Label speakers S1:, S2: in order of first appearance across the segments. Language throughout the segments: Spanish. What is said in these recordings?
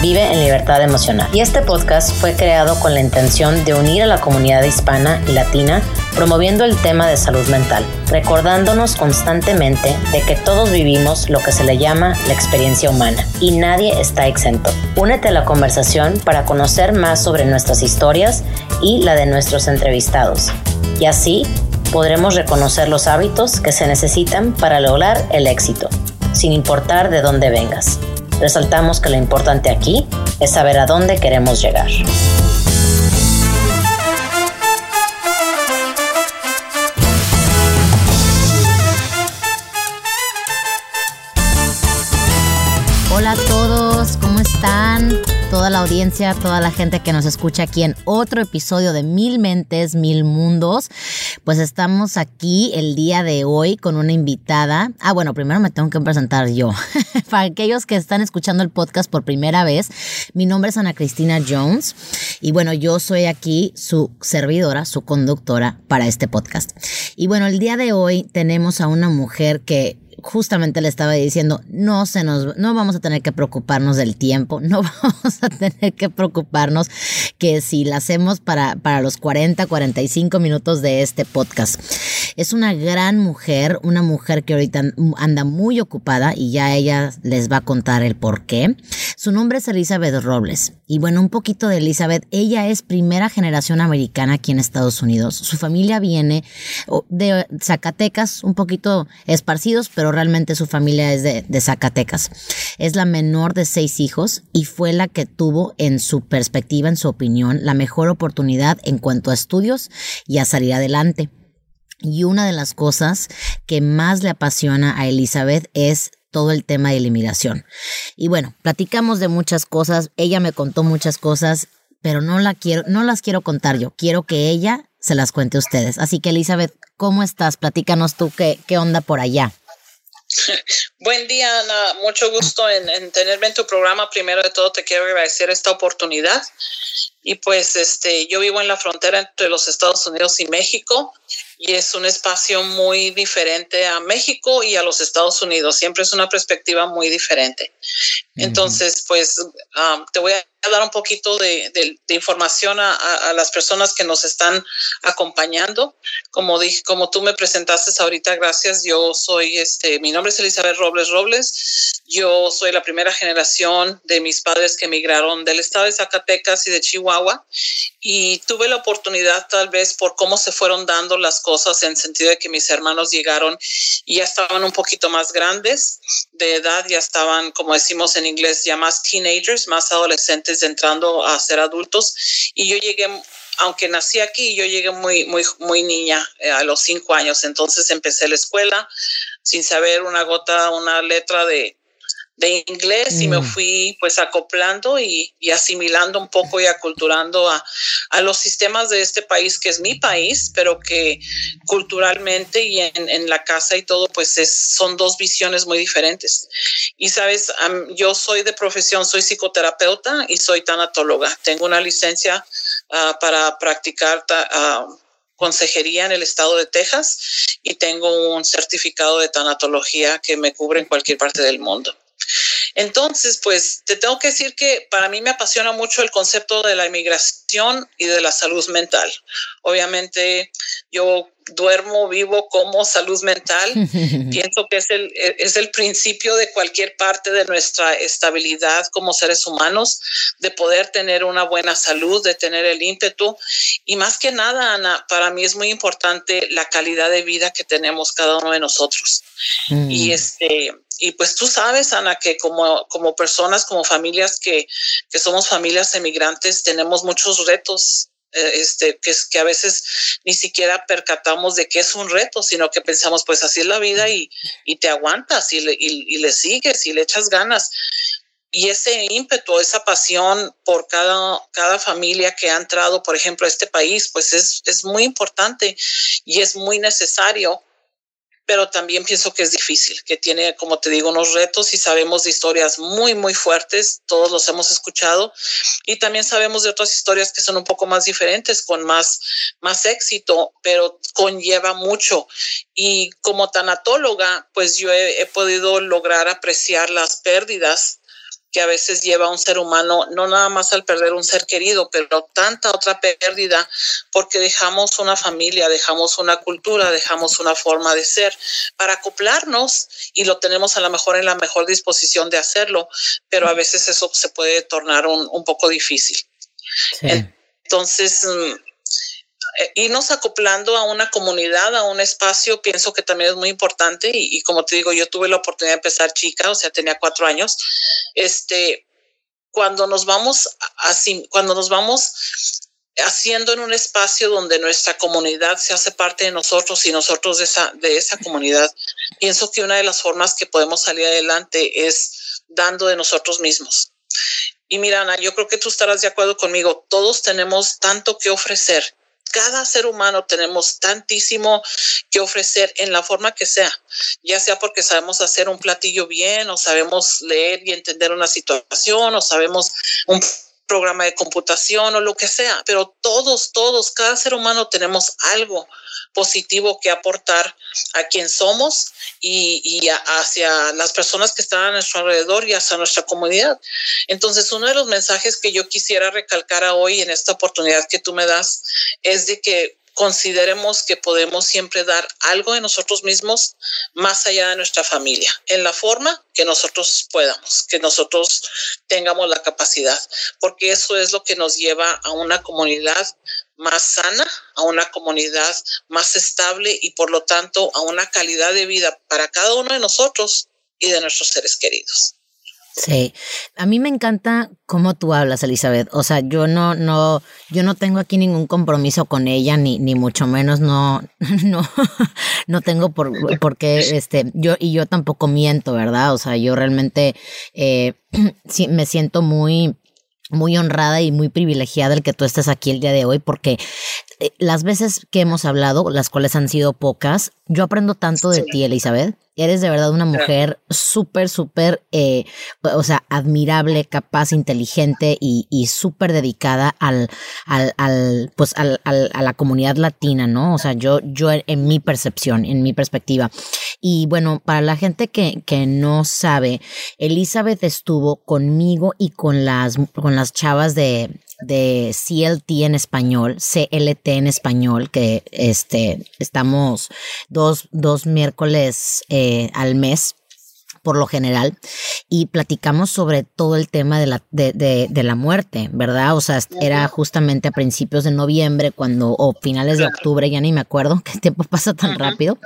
S1: Vive en Libertad Emocional. Y este podcast fue creado con la intención de unir a la comunidad hispana y latina promoviendo el tema de salud mental, recordándonos constantemente de que todos vivimos lo que se le llama la experiencia humana y nadie está exento. Únete a la conversación para conocer más sobre nuestras historias y la de nuestros entrevistados. Y así podremos reconocer los hábitos que se necesitan para lograr el éxito, sin importar de dónde vengas. Resaltamos que lo importante aquí es saber a dónde queremos llegar. Hola a todos, ¿cómo están? Toda la audiencia, toda la gente que nos escucha aquí en otro episodio de Mil Mentes, Mil Mundos. Pues estamos aquí el día de hoy con una invitada. Ah, bueno, primero me tengo que presentar yo. Para aquellos que están escuchando el podcast por primera vez, mi nombre es Ana Cristina Jones y bueno, yo soy aquí su servidora, su conductora para este podcast. Y bueno, el día de hoy tenemos a una mujer que justamente le estaba diciendo, no se nos, no vamos a tener que preocuparnos del tiempo, no vamos a tener que preocuparnos que si la hacemos para, para los 40, 45 minutos de este podcast. Es una gran mujer, una mujer que ahorita anda muy ocupada y ya ella les va a contar el por qué. Su nombre es Elizabeth Robles. Y bueno, un poquito de Elizabeth. Ella es primera generación americana aquí en Estados Unidos. Su familia viene de Zacatecas, un poquito esparcidos, pero realmente su familia es de, Zacatecas. Es la menor de seis hijos y fue la que tuvo, en su perspectiva, en su opinión, la mejor oportunidad en cuanto a estudios y a salir adelante. Y una de las cosas que más le apasiona a Elizabeth es todo el tema de la inmigración. Y bueno, platicamos de muchas cosas, ella me contó muchas cosas, pero no, la quiero, no las quiero contar yo, quiero que ella se las cuente a ustedes. Así que Elizabeth, ¿cómo estás? Platícanos tú qué, qué onda por allá.
S2: Buen día, Ana. Mucho gusto en, en, tenerme en tu programa. Primero de todo, te quiero agradecer esta oportunidad. Y pues este, yo vivo en la frontera entre los Estados Unidos y México y es un espacio muy diferente a México y a los Estados Unidos. Siempre es una perspectiva muy diferente. Entonces, pues um, te voy a dar un poquito de, de, de información a, a, las personas que nos están acompañando. Como dije, como tú me presentaste ahorita, gracias. Yo soy, este, mi nombre es Elizabeth Robles Robles. Yo soy la primera generación de mis padres que emigraron del estado de Zacatecas y de Chihuahua y tuve la oportunidad tal vez por cómo se fueron dando las cosas en sentido de que mis hermanos llegaron y ya estaban un poquito más grandes de edad, ya estaban, como decimos en inglés, ya más teenagers, más adolescentes entrando a ser adultos y yo llegué aunque nací aquí, yo llegué muy, muy, muy niña eh, a los cinco años. Entonces empecé la escuela sin saber una gota, una letra de, de inglés mm. y me mm. fui pues acoplando y, y, asimilando un poco y aculturando a, a, los sistemas de este país que es mi país, pero que culturalmente y en, en la casa y todo pues es, son dos visiones muy diferentes. Y sabes, yo soy de profesión, soy psicoterapeuta y soy tanatóloga. Tengo una licencia uh, para practicar uh, consejería en el estado de Texas y tengo un certificado de tanatología que me cubre en cualquier parte del mundo. Entonces, pues te tengo que decir que para mí me apasiona mucho el concepto de la inmigración y de la salud mental. Obviamente, yo duermo, vivo como salud mental. Pienso que es el, es el principio de cualquier parte de nuestra estabilidad como seres humanos, de poder tener una buena salud, de tener el ímpetu. Y más que nada, Ana, para mí es muy importante la calidad de vida que tenemos cada uno de nosotros. Mm. Y este, y pues tú sabes, Ana, que como, como personas, como familias que, que somos familias emigrantes, tenemos muchos retos este, que, que a veces ni siquiera percatamos de que es un reto, sino que pensamos, pues así es la vida y, y te aguantas y le, y, y le sigues y le echas ganas. Y ese ímpetu, esa pasión por cada, cada familia que ha entrado, por ejemplo, a este país, pues es, es muy importante y es muy necesario pero también pienso que es difícil, que tiene, como te digo, unos retos y sabemos de historias muy, muy fuertes, todos los hemos escuchado, y también sabemos de otras historias que son un poco más diferentes, con más, más éxito, pero conlleva mucho. Y como tanatóloga, pues yo he, he podido lograr apreciar las pérdidas que a veces lleva a un ser humano, no nada más al perder un ser querido, pero tanta otra pérdida, porque dejamos una familia, dejamos una cultura, dejamos una forma de ser para acoplarnos y lo tenemos a lo mejor en la mejor disposición de hacerlo, pero a veces eso se puede tornar un, un poco difícil. Entonces, mm, irnos acoplando a una comunidad, a un espacio, pienso que también es muy importante. Y, como te digo, yo tuve la oportunidad de empezar chica, o sea, tenía cuatro años. Este, cuando nos vamos así, cuando nos vamos haciendo en un espacio donde nuestra comunidad se hace parte de nosotros y nosotros de esa, de esa comunidad, pienso que una de las formas que podemos salir adelante es dando de nosotros mismos. Y mira, Ana, yo creo que tú estarás de acuerdo conmigo, todos tenemos tanto que ofrecer cada ser humano tenemos tantísimo que ofrecer en la forma que sea, ya sea porque sabemos hacer un platillo bien o sabemos leer y entender una situación o sabemos un programa de computación o lo que sea, pero todos, todos, cada ser humano tenemos algo positivo que aportar a quien somos y, hacia las personas que están a nuestro alrededor y hacia nuestra comunidad. Entonces, uno de los mensajes que yo quisiera recalcar hoy en esta oportunidad que tú me das es de que consideremos que podemos siempre dar algo de nosotros mismos más allá de nuestra familia, en la forma que nosotros podamos, que nosotros tengamos la capacidad, porque eso es lo que nos lleva a una comunidad más sana, a una comunidad más estable y por lo tanto a una calidad de vida para cada uno de nosotros y de nuestros seres queridos.
S1: Sí, a mí me encanta cómo tú hablas, Elizabeth. O sea, yo no, no, yo no tengo aquí ningún compromiso con ella, ni, ni mucho menos no, no, no tengo por, por qué, este, yo, y yo tampoco miento, ¿verdad? O sea, yo realmente eh, sí, me siento muy, muy honrada y muy privilegiada el que tú estés aquí el día de hoy, porque las veces que hemos hablado, las cuales han sido pocas, yo aprendo tanto de ti, Elizabeth. Eres de verdad una mujer súper, súper, eh, o sea, admirable, capaz, inteligente y, y súper dedicada al, al, al pues, al, al, a la comunidad latina, ¿no? O sea, yo, yo en mi percepción, en mi perspectiva. Y bueno, para la gente que, que no sabe, Elizabeth estuvo conmigo y con las, con las chavas de, de CLT en español, CLT en español, que este, estamos dos, dos miércoles eh, al mes por lo general, y platicamos sobre todo el tema de la, de, de, de, la muerte, ¿verdad? O sea, era justamente a principios de noviembre, cuando, o finales de octubre, ya ni me acuerdo, que el tiempo pasa tan rápido.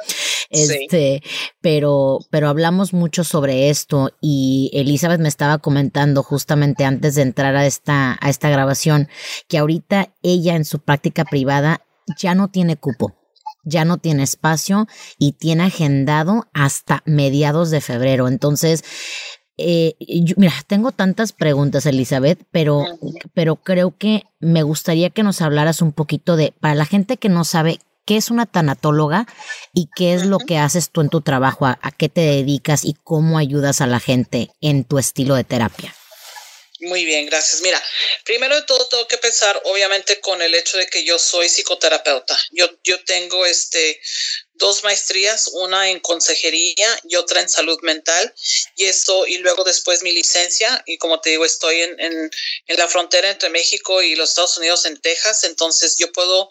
S1: Este, pero, pero hablamos mucho sobre esto y Elizabeth me estaba comentando justamente antes de entrar a esta, a esta grabación que ahorita ella en su práctica privada ya no tiene cupo ya no tiene espacio y tiene agendado hasta mediados de febrero. Entonces, eh, mira, tengo tantas preguntas, Elizabeth, pero, pero creo que me gustaría que nos hablaras un poquito de, para la gente que no sabe qué es una tanatóloga y qué es lo que haces tú en tu trabajo, a qué te dedicas y cómo ayudas a la gente en tu estilo de terapia.
S2: Muy bien, gracias. Mira, primero de todo tengo que pensar obviamente con el hecho de que yo soy psicoterapeuta. Yo, yo tengo este dos maestrías, una en consejería y otra en salud mental. Y eso, y luego después mi licencia. Y como te digo, estoy en, en, en la frontera entre México y los Estados Unidos, en Texas. Entonces yo puedo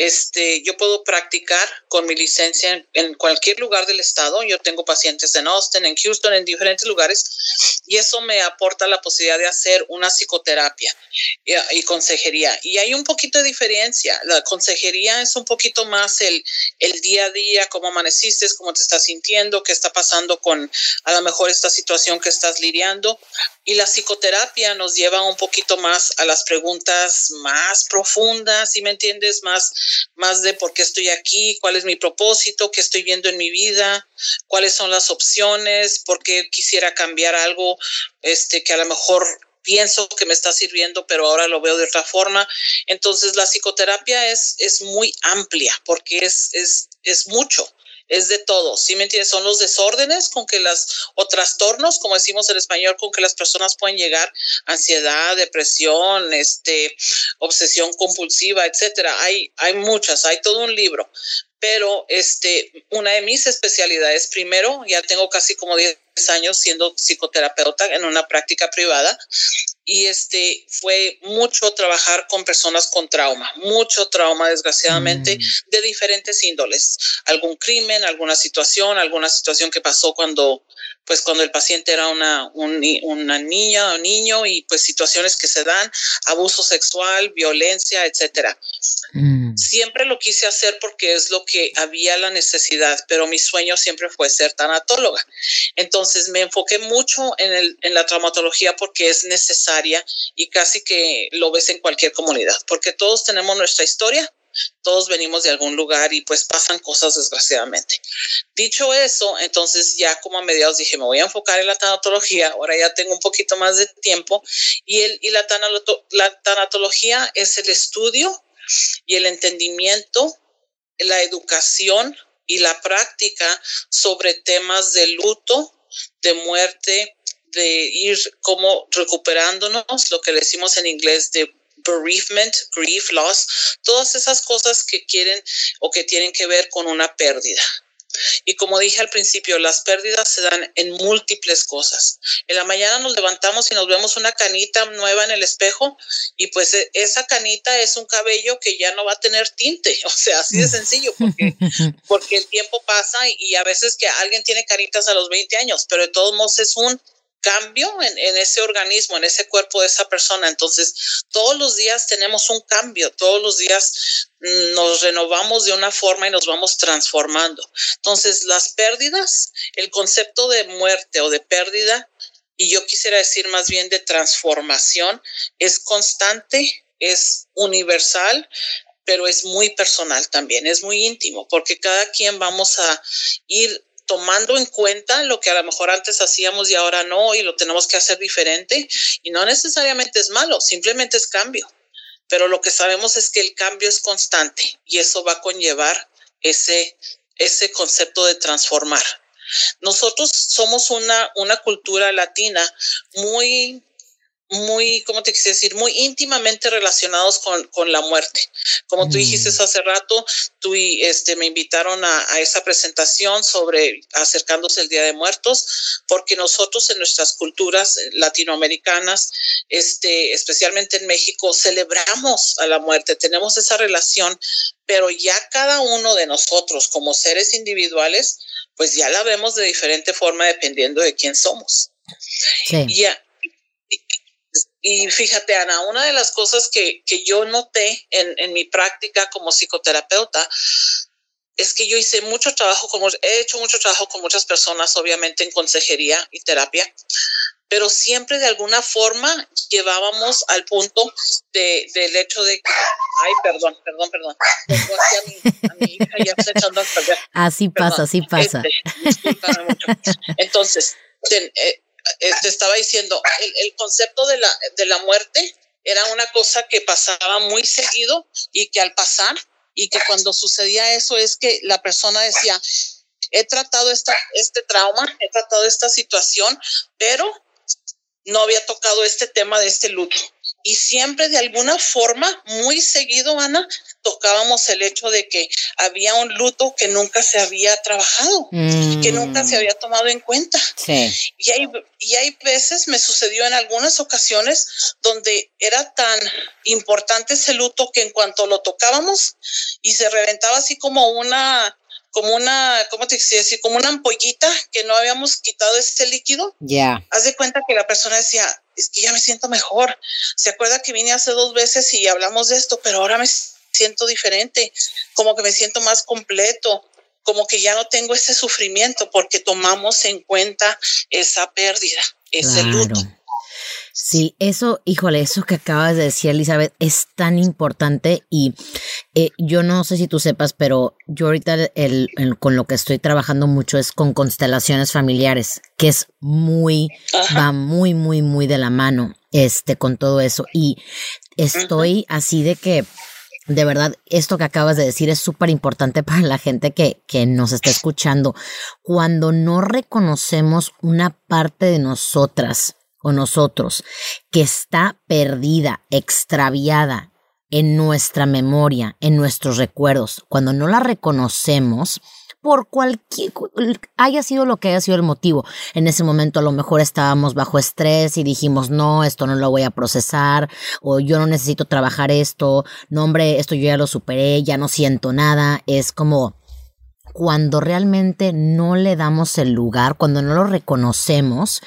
S2: este, yo puedo practicar con mi licencia en, en, cualquier lugar del estado. Yo tengo pacientes en Austin, en Houston, en diferentes lugares, y eso me aporta la posibilidad de hacer una psicoterapia y, y consejería. Y hay un poquito de diferencia. La consejería es un poquito más el, el día a día, cómo amaneciste, cómo te estás sintiendo, qué está pasando con a lo mejor esta situación que estás lidiando. Y la psicoterapia nos lleva un poquito más a las preguntas más profundas, si me entiendes, más, más de por qué estoy aquí, cuál es mi propósito, qué estoy viendo en mi vida, cuáles son las opciones, por qué quisiera cambiar algo este, que a lo mejor pienso que me está sirviendo, pero ahora lo veo de otra forma. Entonces la psicoterapia es, es muy amplia porque es, es, es mucho es de todo, ¿sí me entiendes? Son los desórdenes con que las, o trastornos, como decimos en español, con que las personas pueden llegar, ansiedad, depresión, este, obsesión compulsiva, etcétera. Hay, hay muchas, hay todo un libro, pero este, una de mis especialidades, primero, ya tengo casi como 10 años siendo psicoterapeuta en una práctica privada y este fue mucho trabajar con personas con trauma, mucho trauma desgraciadamente mm. de diferentes índoles, algún crimen, alguna situación, alguna situación que pasó cuando pues cuando el paciente era una, una niña o niño y pues situaciones que se dan, abuso sexual, violencia, etcétera. Mm. Siempre lo quise hacer porque es lo que había la necesidad, pero mi sueño siempre fue ser tanatóloga. Entonces me enfoqué mucho en, el, en la traumatología porque es necesaria y casi que lo ves en cualquier comunidad, porque todos tenemos nuestra historia, todos venimos de algún lugar y pues pasan cosas desgraciadamente. Dicho eso, entonces ya como a mediados dije, me voy a enfocar en la tanatología, ahora ya tengo un poquito más de tiempo y, el, y la, la tanatología es el estudio y el entendimiento, la educación y la práctica sobre temas de luto, de muerte, de ir como recuperándonos, lo que decimos en inglés de bereavement, grief, loss, todas esas cosas que quieren o que tienen que ver con una pérdida. Y como dije al principio, las pérdidas se dan en múltiples cosas. En la mañana nos levantamos y nos vemos una canita nueva en el espejo y pues e, esa canita es un cabello que ya no va a tener tinte. O sea, así de sencillo, porque, porque el tiempo pasa y, a veces que alguien tiene caritas a los 20 años, pero de todos modos es un cambio en, ese organismo, en ese cuerpo de esa persona. Entonces, todos los días tenemos un cambio, todos los días mm, nos renovamos de una forma y nos vamos transformando. Entonces, las pérdidas, el concepto de muerte o de pérdida, y yo quisiera decir más bien de transformación, es constante, es universal, pero es muy personal también, es muy íntimo, porque cada quien vamos a ir tomando en cuenta lo que a lo mejor antes hacíamos y ahora no, y lo tenemos que hacer diferente. Y no necesariamente es malo, simplemente es cambio. Pero lo que sabemos es que el cambio es constante y eso va a conllevar ese, ese concepto de transformar. Nosotros somos una, una cultura latina muy muy, ¿cómo te quise decir? Muy íntimamente relacionados con, con la muerte. Como tú dijiste mm. hace rato, tú y este, me invitaron a, a, esa presentación sobre acercándose el Día de Muertos, porque nosotros en nuestras culturas latinoamericanas, este, especialmente en México, celebramos a la muerte, tenemos esa relación, pero ya cada uno de nosotros como seres individuales, pues ya la vemos de diferente forma dependiendo de quién somos. Sí. Ya, y fíjate, Ana, una de las cosas que, que yo noté en, en, mi práctica como psicoterapeuta es que yo hice mucho trabajo, como he hecho mucho trabajo con muchas personas, obviamente en consejería y terapia, pero siempre de alguna forma llevábamos al punto de, del hecho de que, ay, perdón, perdón, perdón, a mi, a mi hija ya está echando a perder.
S1: Así pasa, así pasa.
S2: Este, Entonces, ten, eh, eh, te estaba diciendo, el, concepto de la, de la muerte era una cosa que pasaba muy seguido y que al pasar y que cuando sucedía eso es que la persona decía, he tratado esta, este trauma, he tratado esta situación, pero no había tocado este tema de este luto y siempre de alguna forma, muy seguido, Ana, tocábamos el hecho de que había un luto que nunca se había trabajado, que nunca se mm. había tomado en cuenta. Sí. Y, hay, y hay veces, me sucedió en algunas ocasiones, donde era tan importante ese luto que en cuanto lo tocábamos y se reventaba así como una como una, ¿cómo te decía? Decir, como una ampollita que no habíamos quitado ese líquido. Ya. Haz de cuenta que la persona decía, es que ya me siento mejor. Se acuerda que vine hace dos veces y hablamos de esto, pero ahora me siento diferente, como que me siento más completo, como que ya no tengo ese sufrimiento porque tomamos en cuenta esa pérdida, ese luto.
S1: Sí, eso, híjole, eso que acabas de decir, Elizabeth, es tan importante y eh, yo no sé si tú sepas, pero yo ahorita el, con lo que estoy trabajando mucho es con constelaciones familiares, que es muy, va muy, muy, muy de la mano, este, con todo eso. Y estoy así de que de verdad, esto que acabas de decir es súper importante para la gente que, que nos está escuchando. Cuando no reconocemos una parte de nosotras o nosotros que está perdida, extraviada en nuestra memoria, en nuestros recuerdos, cuando no la reconocemos, por cualquier, haya sido lo que haya sido el motivo. En ese momento a lo mejor estábamos bajo estrés y dijimos, no, esto no lo voy a procesar, o yo no necesito trabajar esto, no hombre, esto yo ya lo superé, ya no siento nada. Es como cuando realmente no le damos el lugar, cuando no lo reconocemos,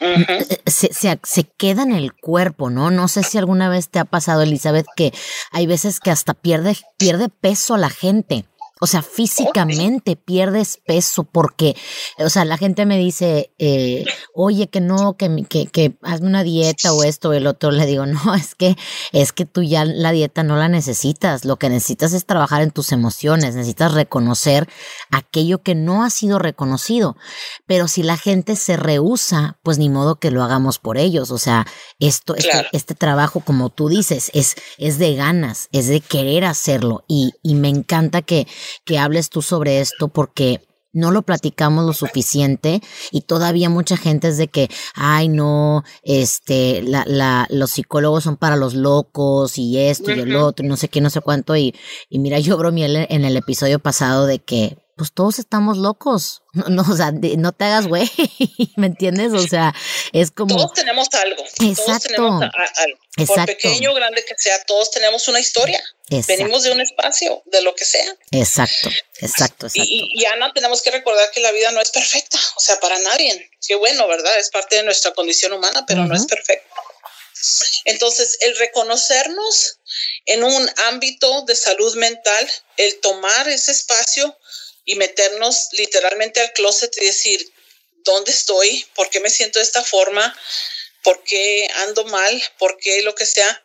S1: eh, se, se, se, queda en el cuerpo, ¿no? No sé si alguna vez te ha pasado, Elizabeth, que hay veces que hasta pierde, pierde peso la gente. O sea, físicamente pierdes peso porque, o sea, la gente me dice, eh, oye, que no, que, que, que hazme una dieta o esto o el otro. Le digo, no, es que, es que tú ya la dieta no la necesitas. Lo que necesitas es trabajar en tus emociones. Necesitas reconocer aquello que no ha sido reconocido. Pero si la gente se rehúsa, pues ni modo que lo hagamos por ellos. O sea, esto, este, este, trabajo, como tú dices, es, es de ganas, es de querer hacerlo. Y, y me encanta que, que hables tú sobre esto porque no lo platicamos lo suficiente y todavía mucha gente es de que, ay no, este, la, la, los psicólogos son para los locos y esto y el otro y no sé qué, no sé cuánto y, y mira, yo bromeé en el episodio pasado de que pues todos estamos locos. No, no o sea, no te hagas güey, ¿me entiendes? O sea, es como...
S2: Todos tenemos algo. Exacto. Todos tenemos algo. Exacto. Por pequeño o grande que sea, todos tenemos una historia. Venimos de un espacio, de lo que sea.
S1: Exacto, exacto, exacto.
S2: Y, Ana, tenemos que recordar que la vida no es perfecta, o sea, para nadie. Qué bueno, ¿verdad? Es parte de nuestra condición humana, pero no es perfecta. Entonces, el reconocernos en un ámbito de salud mental, el tomar ese espacio y meternos literalmente al closet y decir, ¿dónde estoy? ¿Por qué me siento de esta forma? ¿Por qué ando mal? ¿Por qué lo que sea?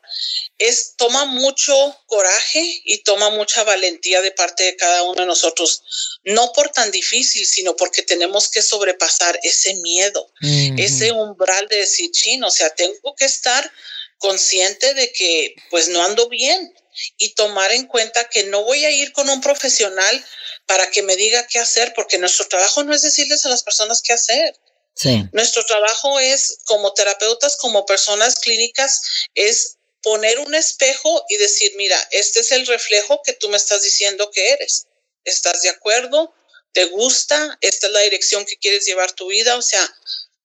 S2: Es, toma mucho coraje y toma mucha valentía de parte de cada uno de nosotros. No por tan difícil, sino porque tenemos que sobrepasar ese miedo, ese umbral de decir, chino, o sea, tengo que estar consciente de que pues no ando bien y tomar en cuenta que no voy a ir con un profesional para que me diga qué hacer, porque nuestro trabajo no es decirles a las personas qué hacer. Sí. Nuestro trabajo es, como terapeutas, como personas clínicas, es poner un espejo y decir, mira, este es el reflejo que tú me estás diciendo que eres. ¿Estás de acuerdo? ¿Te gusta? ¿Esta es la dirección que quieres llevar tu vida? O sea,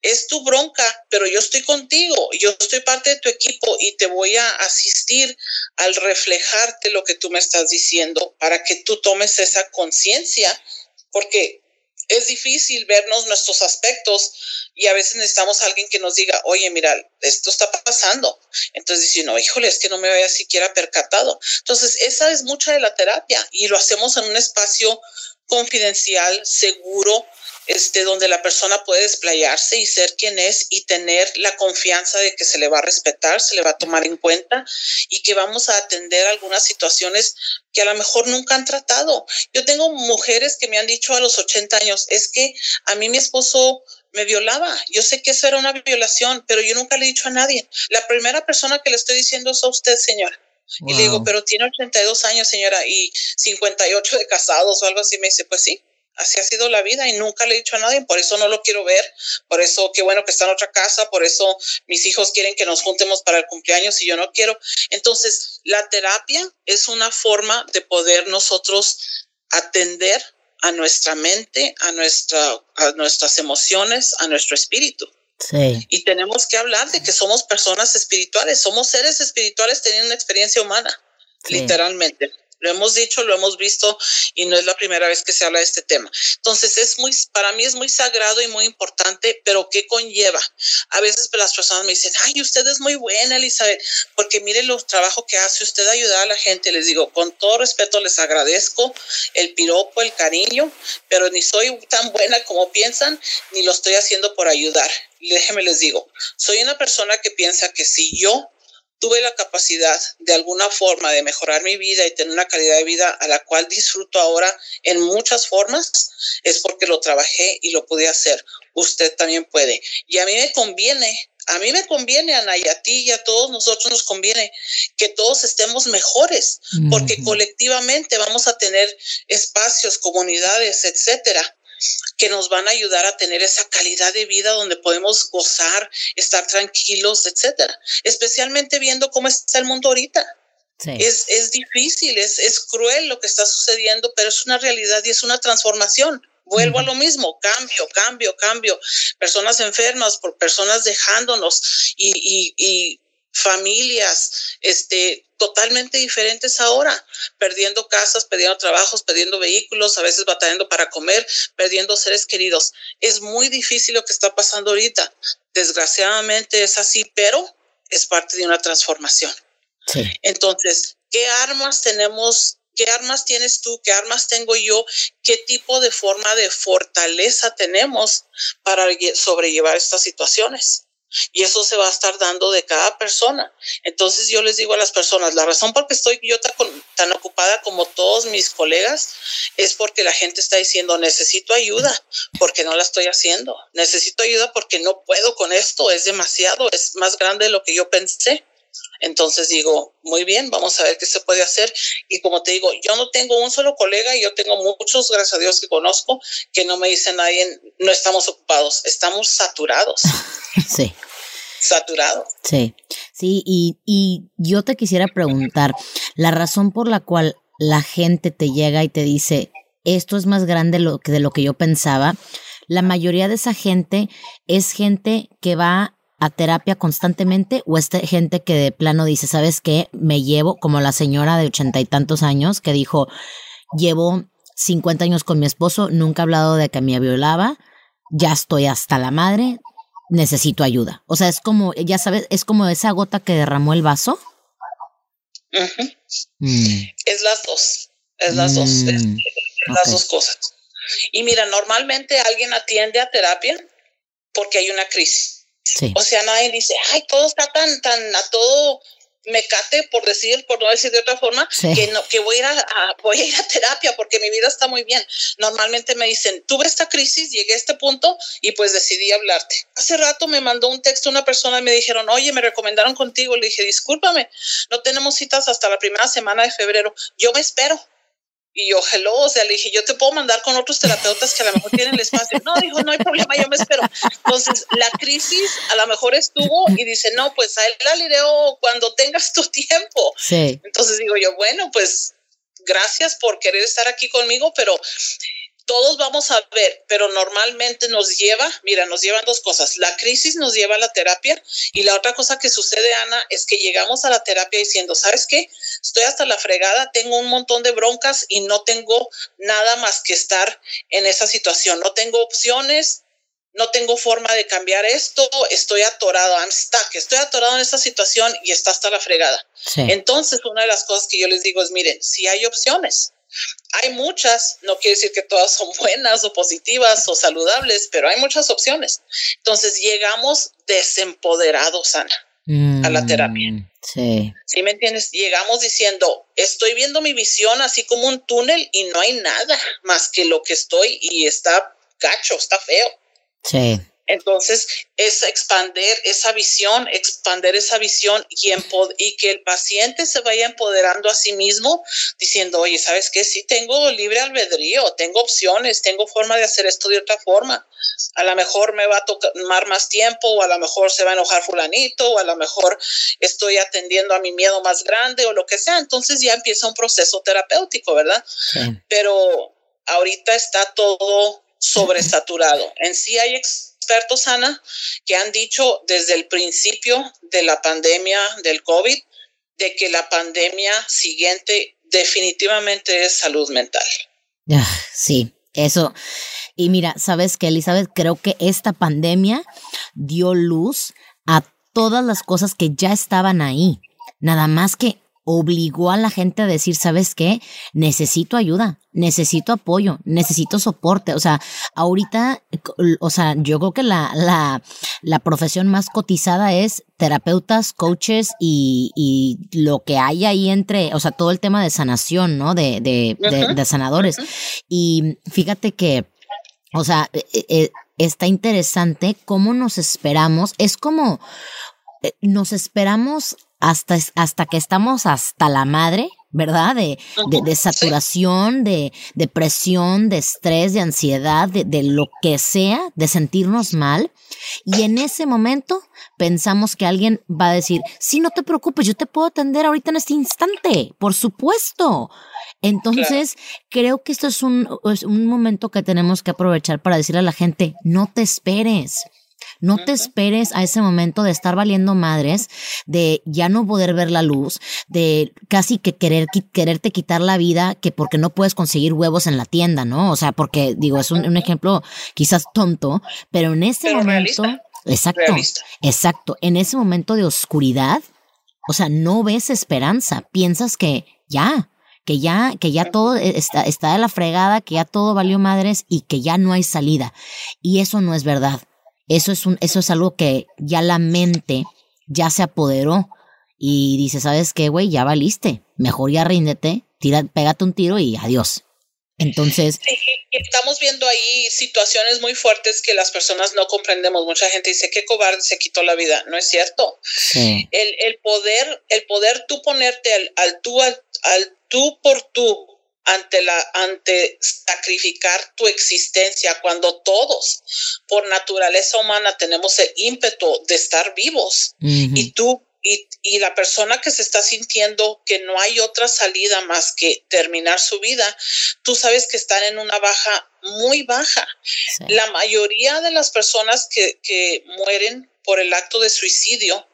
S2: es tu bronca, pero yo estoy contigo, yo estoy parte de tu equipo y te voy a asistir al reflejarte lo que tú me estás diciendo para que tú tomes esa conciencia, porque es difícil vernos nuestros aspectos y a veces necesitamos a alguien que nos diga, oye, mira, esto está pasando. Entonces dice, no, híjole, es que no me había siquiera percatado. Entonces, esa es mucha de la terapia y lo hacemos en un espacio confidencial, seguro, este, donde la persona puede desplayarse y ser quien es y tener la confianza de que se le va a respetar, se le va a tomar en cuenta y que vamos a atender algunas situaciones que a lo mejor nunca han tratado. Yo tengo mujeres que me han dicho a los 80 años, es que a mí mi esposo me violaba. Yo sé que eso era una violación, pero yo nunca le he dicho a nadie. La primera persona que le estoy diciendo es a usted, señora. Y le digo, pero tiene 82 años, señora, y 58 de casados o algo así. Me dice, pues sí, así ha sido la vida y nunca le he dicho a nadie, por eso no lo quiero ver, por eso qué bueno que está en otra casa, por eso mis hijos quieren que nos juntemos para el cumpleaños y yo no quiero. Entonces, la terapia es una forma de poder nosotros atender a nuestra mente, a, nuestra, a nuestras emociones, a nuestro espíritu. Sí. Y tenemos que hablar de que somos personas espirituales, somos seres espirituales teniendo una experiencia humana, literalmente. Lo hemos dicho, lo hemos visto y no es la primera vez que se habla de este tema. Entonces, es muy, para mí es muy sagrado y muy importante, pero ¿qué conlleva? A veces las personas me dicen, ay, usted es muy buena, Elizabeth, porque mire los trabajos que hace usted ayudar a la gente. Les digo, con todo respeto, les agradezco el piropo, el cariño, pero ni soy tan buena como piensan, ni lo estoy haciendo por ayudar. Déjenme les digo, soy una persona que piensa que si yo tuve la capacidad de alguna forma de mejorar mi vida y tener una calidad de vida a la cual disfruto ahora en muchas formas, es porque lo trabajé y lo pude hacer. Usted también puede. Y a mí me conviene A mí me conviene, Ana, y a ti y a todos nosotros nos conviene que todos estemos mejores, porque colectivamente vamos a tener espacios, comunidades, etcétera, que nos van a ayudar a tener esa calidad de vida donde podemos gozar, estar tranquilos, etcétera. Especialmente viendo cómo está el mundo ahorita. Es, es, difícil, es, es cruel lo que está sucediendo, pero es una realidad y es una transformación. Vuelvo a lo mismo, cambio, cambio, cambio. Personas enfermas por personas dejándonos y, y, y familias este, totalmente diferentes ahora, perdiendo casas, perdiendo trabajos, perdiendo vehículos, a veces batallando para comer, perdiendo seres queridos. Es muy difícil lo que está pasando ahorita. Desgraciadamente es así, pero es parte de una transformación. Entonces, ¿qué armas tenemos? ¿Qué armas tienes tú? ¿Qué armas tengo yo? ¿Qué tipo de forma de fortaleza tenemos para sobrellevar estas situaciones? Y eso se va a estar dando de cada persona. Entonces yo les digo a las personas, la razón por qué estoy yo tan, tan, ocupada como todos mis colegas es porque la gente está diciendo, necesito ayuda porque no la estoy haciendo. Necesito ayuda porque no puedo con esto. Es demasiado, es más grande de lo que yo pensé. Entonces digo, muy bien, vamos a ver qué se puede hacer. Y como te digo, yo no tengo un solo colega y yo tengo muchos, gracias a Dios, que conozco, que no me dicen nadie, no estamos ocupados, estamos saturados.
S1: Sí.
S2: Saturados.
S1: Sí, sí, y, y yo te quisiera preguntar, la razón por la cual la gente te llega y te dice, esto es más grande lo que de lo que yo pensaba, la mayoría de esa gente es gente que va a terapia constantemente o es gente que de plano dice, ¿sabes qué? Me llevo, como la señora de ochenta y tantos años que dijo, llevo 50 años con mi esposo, nunca he hablado de que me violaba, ya estoy hasta la madre, necesito ayuda. O sea, es como, ya sabes, es como esa gota que derramó el vaso.
S2: Mm. Es las dos, es las dos, mm, las dos cosas. Y mira, normalmente alguien atiende a terapia porque hay una crisis. O sea, nadie dice, ay, todo está tan, tan a todo mecate, por decir, por no decir de otra forma, que no, que voy a ir a, voy a ir a terapia porque mi vida está muy bien. Normalmente me dicen, tuve esta crisis, llegué a este punto y pues decidí hablarte. Hace rato me mandó un texto una persona y me dijeron, oye, me recomendaron contigo. Le dije, discúlpame, no tenemos citas hasta la primera semana de febrero. Yo me espero. Y yo, hello, o sea, le dije, yo te puedo mandar con otros terapeutas que a lo mejor tienen el espacio. No, dijo, no hay problema, yo me espero. Entonces, la crisis a lo mejor estuvo y dice, no, pues a él la lireo cuando tengas tu tiempo.
S1: Sí.
S2: Entonces digo yo, bueno, pues gracias por querer estar aquí conmigo, pero todos vamos a ver, pero normalmente nos lleva, mira, nos llevan dos cosas. La crisis nos lleva a la terapia y la otra cosa que sucede, Ana, es que llegamos a la terapia diciendo, ¿sabes qué? Estoy hasta la fregada, tengo un montón de broncas y no tengo nada más que estar en esa situación. No tengo opciones, no tengo forma de cambiar esto, estoy atorado, I'm stuck, estoy atorado en esta situación y está hasta la fregada. Entonces, una de las cosas que yo les digo es, miren, si hay opciones, hay muchas, no quiere decir que todas son buenas o positivas o saludables, pero hay muchas opciones. Entonces llegamos desempoderados, Ana, a la terapia. Mm,
S1: sí.
S2: ¿Sí me entiendes? Llegamos diciendo, estoy viendo mi visión así como un túnel y no hay nada más que lo que estoy y está gacho, está feo.
S1: Sí.
S2: Entonces, es expander esa visión, expander esa visión y, y, que el paciente se vaya empoderando a sí mismo, diciendo, oye, ¿sabes qué? Sí, tengo libre albedrío, tengo opciones, tengo forma de hacer esto de otra forma. A lo mejor me va a tomar más tiempo, o a lo mejor se va a enojar fulanito, o a lo mejor estoy atendiendo a mi miedo más grande, o lo que sea. Entonces ya empieza un proceso terapéutico, ¿verdad? Pero ahorita está todo sobresaturado. En sí hay expertos, Ana, que han dicho desde el principio de la pandemia del COVID de que la pandemia siguiente definitivamente es salud mental.
S1: Ah, sí, eso. Y mira, sabes que Elizabeth, creo que esta pandemia dio luz a todas las cosas que ya estaban ahí. Nada más que obligó a la gente a decir, ¿sabes qué? Necesito ayuda, necesito apoyo, necesito soporte. O sea, ahorita, o sea, yo creo que la, la, la profesión más cotizada es terapeutas, coaches y, y, lo que hay ahí entre, o sea, todo el tema de sanación, ¿no? De, de, de, sanadores. Y fíjate que, o sea, eh, eh, está interesante cómo nos esperamos. Es como eh, nos esperamos hasta, hasta que estamos hasta la madre, ¿verdad? De, de, saturación, de depresión, de estrés, de ansiedad, de, de, lo que sea, de sentirnos mal. Y en ese momento pensamos que alguien va a decir, sí, no te preocupes, yo te puedo atender ahorita en este instante, por supuesto. Entonces, creo que esto es un, es un momento que tenemos que aprovechar para decirle a la gente, no te esperes. No te esperes a ese momento de estar valiendo madres, de ya no poder ver la luz, de casi que querer quererte quitar la vida, que porque no puedes conseguir huevos en la tienda, ¿no? O sea, porque digo, es un, ejemplo quizás tonto, pero en ese momento, exacto, exacto, en ese momento de oscuridad, o sea, no ves esperanza, piensas que ya, que ya, que ya todo está, está de la fregada, que ya todo valió madres y que ya no hay salida. Y eso no es verdad. Eso es, un, eso es algo que ya la mente ya se apoderó y dice, ¿sabes qué, güey? Ya valiste. Mejor ya ríndete, tira, pégate un tiro y adiós. Entonces...
S2: Sí, estamos viendo ahí situaciones muy fuertes que las personas no comprendemos. Mucha gente dice, qué cobarde se quitó la vida. No es cierto. El, el, poder, el poder tú ponerte al, al tú, al, al tú por tú ante la ante sacrificar tu existencia cuando todos por naturaleza humana tenemos el ímpetu de estar vivos. Y tú y, y, la persona que se está sintiendo que no hay otra salida más que terminar su vida, tú sabes que están en una baja muy baja. La mayoría de las personas que, que mueren por el acto de suicidio